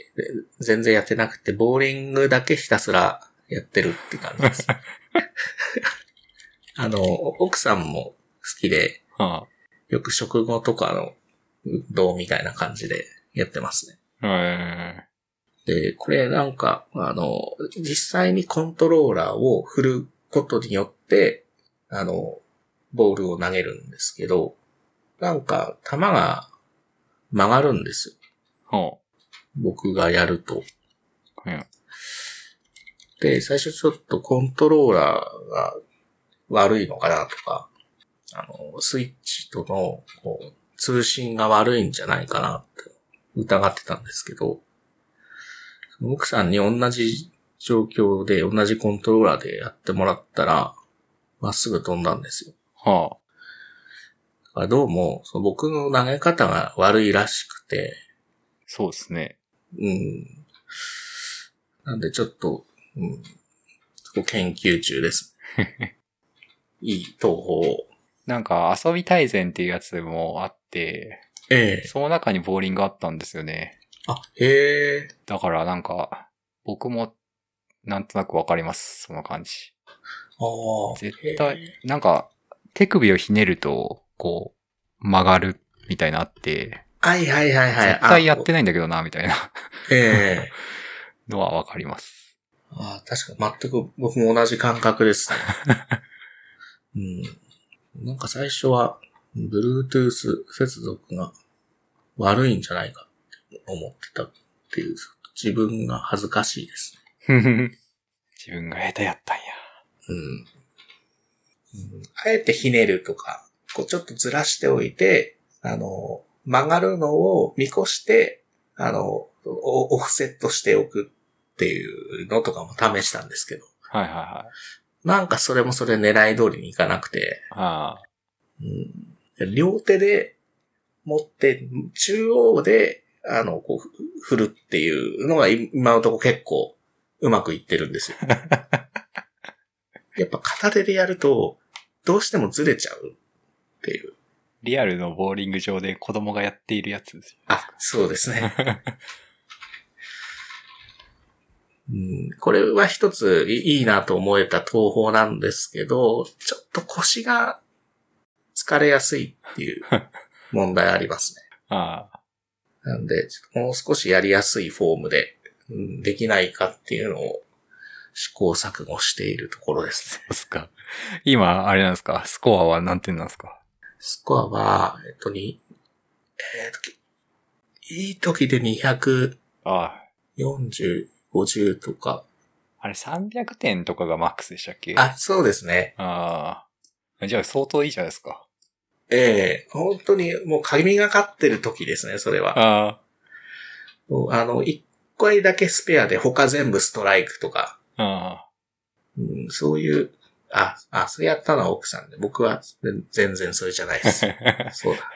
全然やってなくて、ボーリングだけひたすらやってるって感じです。あの、奥さんも好きで、えはよく食後とかの運動みたいな感じでやってますね。あ、えで、これなんか、あの、実際にコントローラーを振ることによって、あの、ボールを投げるんですけど、なんか、球が曲がるんですよ。は僕がやると。あ、うんで、最初ちょっとコントローラーが悪いのかなとか、あの、スイッチとのこう通信が悪いんじゃないかなって疑ってたんですけど、奥さんに同じ状況で同じコントローラーでやってもらったら、まっすぐ飛んだんですよ。はだからどうも、その僕の投げ方が悪いらしくて、そうですね。うん。なんでちょっと、うん、そこ研究中です。いい東方を。なんか遊び大全っていうやつもあって、ええその中にボーリングあったんですよね。あ、へえ。だからなんか、僕もなんとなくわかります。その感じ。ああ。絶対なんか、手首をひねると、こう、曲がるみたいなあって、はいはいはいはい。絶対やってないんだけどな、みたいなあええ のはわかります。ああ、確かに全く僕も同じ感覚ですね。うん。なんか最初は、Bluetooth 接続が悪いんじゃないか思ってたっていう、自分が恥ずかしいですね。自分が下手やったんや。うん。うんあえてひねるとか、こうちょっとずらしておいて、あの、曲がるのを見越して、あの、オオフセットしておくっていうのとかも試したんですけど、はいはいはい。なんかそれもそれ狙い通りにいかなくて、あうん、両手で持って、中央で、あの、こう、ふ振るっていうのが今のところ結構うまくいってるんですよ。やっぱ片手でやると、どうしてもずれちゃうっていう。リアルのボーリング場で子供がやっているやつですよ。あ、そうですね。うん、これは一ついいいなと思えた東方なんですけど、ちょっと腰が疲れやすいっていう問題ありますね。ああ。なんで、もう少しやりやすいフォームで、うんできないかっていうのを試行錯誤しているところですね。そうっすか。今、あれなんですか？スコアは何点なんですか？スコアは、えっと、に、えっと、いい時で240、ああ。50とか。あれ300点とかがマックスでしたっけ？あ、そうですね。ああ。じゃあ相当いいじゃないですか。ええ本当にもう神がかってる時ですね、それは。ああの、一回だけスペアで他全部ストライクとか、あ。うん、そういう、あ、あ、それやったのは奥さんで、僕は全全然それじゃないです。そうだ。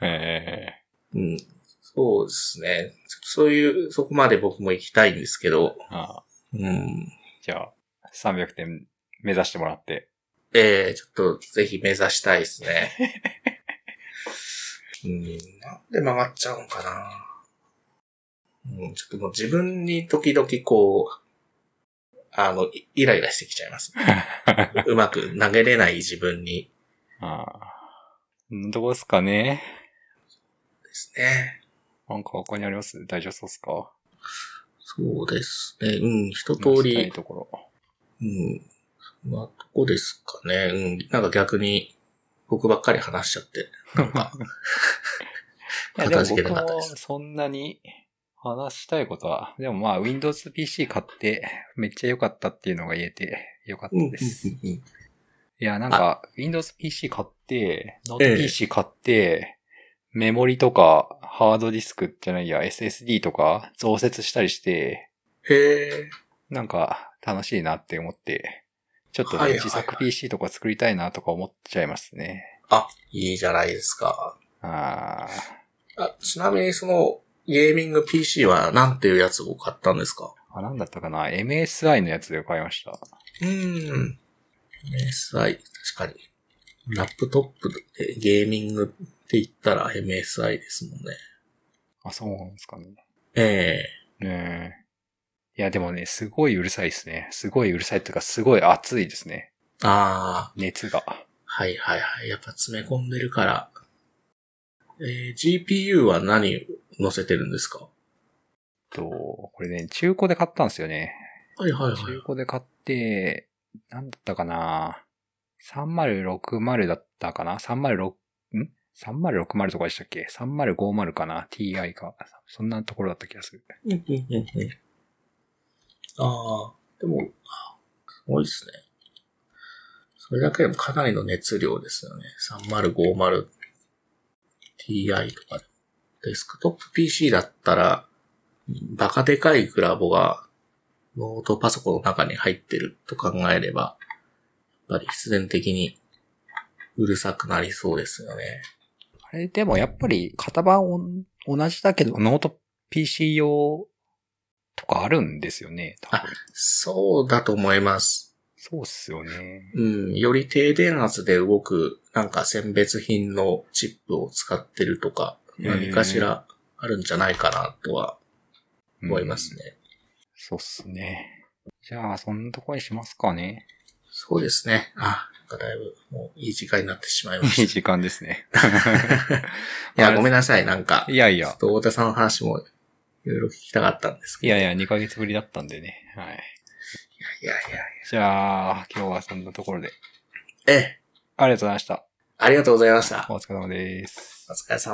えうん。そうですね。そういう、そこまで僕も行きたいんですけど、あ。うん。じゃあ、300点目指してもらって。ええちょっとぜひ目指したいですね。うん、なんで曲がっちゃうのかな。うん、ちょっともう自分に時々こう、あの、イイライラしてきちゃいます。うまく投げれない自分にああ。どうですかねですね。なんか他にあります？大丈夫そうっすか？そうですね。うん、一通り、ところ。うん。そんなとこですかね。うん。なんか逆に、僕ばっかり話しちゃって。なんか、いや、でも片付け僕もなかったです。そんなに話したいことは、でもまあ Windows PC 買ってめっちゃ良かったっていうのが言えて良かっうん、うん、たです。いうん。や、なんか Windows PC 買って、ノート PC 買って、メモリとかハードディスクじゃないや、SSD とか増設したりして、へえ。なんか楽しいなって思って、ちょっとね自作 PC とか作りたいなとか思っちゃいますね。あ、いいじゃないですか。あーあ、ちなみにその、ゲーミング PC は何ていうやつを買ったんですか？あ、なんだったかな ?MSI のやつで買いました。うーん。MSI、確かに。ラップトップでゲーミングって言ったら MSI ですもんね。あ、そうなんですかね。ええねえ。いや、でもね、すごいうるさいですね。すごいうるさいっていうか、すごい熱いですね。ああ、熱が。はいはいはい。やっぱ詰め込んでるから。えー GPU は何乗せてるんですか？と、これね、中古で買ったんですよね。はいはいはい。中古で買って、なんだったかな3060だったかな ?306、ん ?3060 とかでしたっけ ?3050 かな ?TI か。そんなところだった気がする。ああ、でも、すごいですね。それだけでもかなりの熱量ですよね。3050 Ti とかで。デスクトップ PC だったら、バカでかいグラボがノートパソコンの中に入ってると考えれば、やっぱり必然的にうるさくなりそうですよね。あれ、でもやっぱり型番同じだけど、ノート PC 用とかあるんですよね、多分。そうだと思います。そうっすよね。うん、より低電圧で動く、なんか選別品のチップを使ってるとか、何かしらあるんじゃないかなとは思いますうん。ね。そうっすね。じゃあ、そんなとこにしますかね。そうですね。あ、なんかだいぶもういい時間になってしまいま いいし時間ですね。た。いや、ごめんなさい。なんか、いやいやちょっ。と太田さんの話もいろいろ聞きたかったんですけど。いやいや、2ヶ月ぶりだったんでね。はい。いやいやいや。じゃあ、今日はそんなところで。ええ、ありがとうございました。ありがとうございました。お疲れ様です。お疲れ様。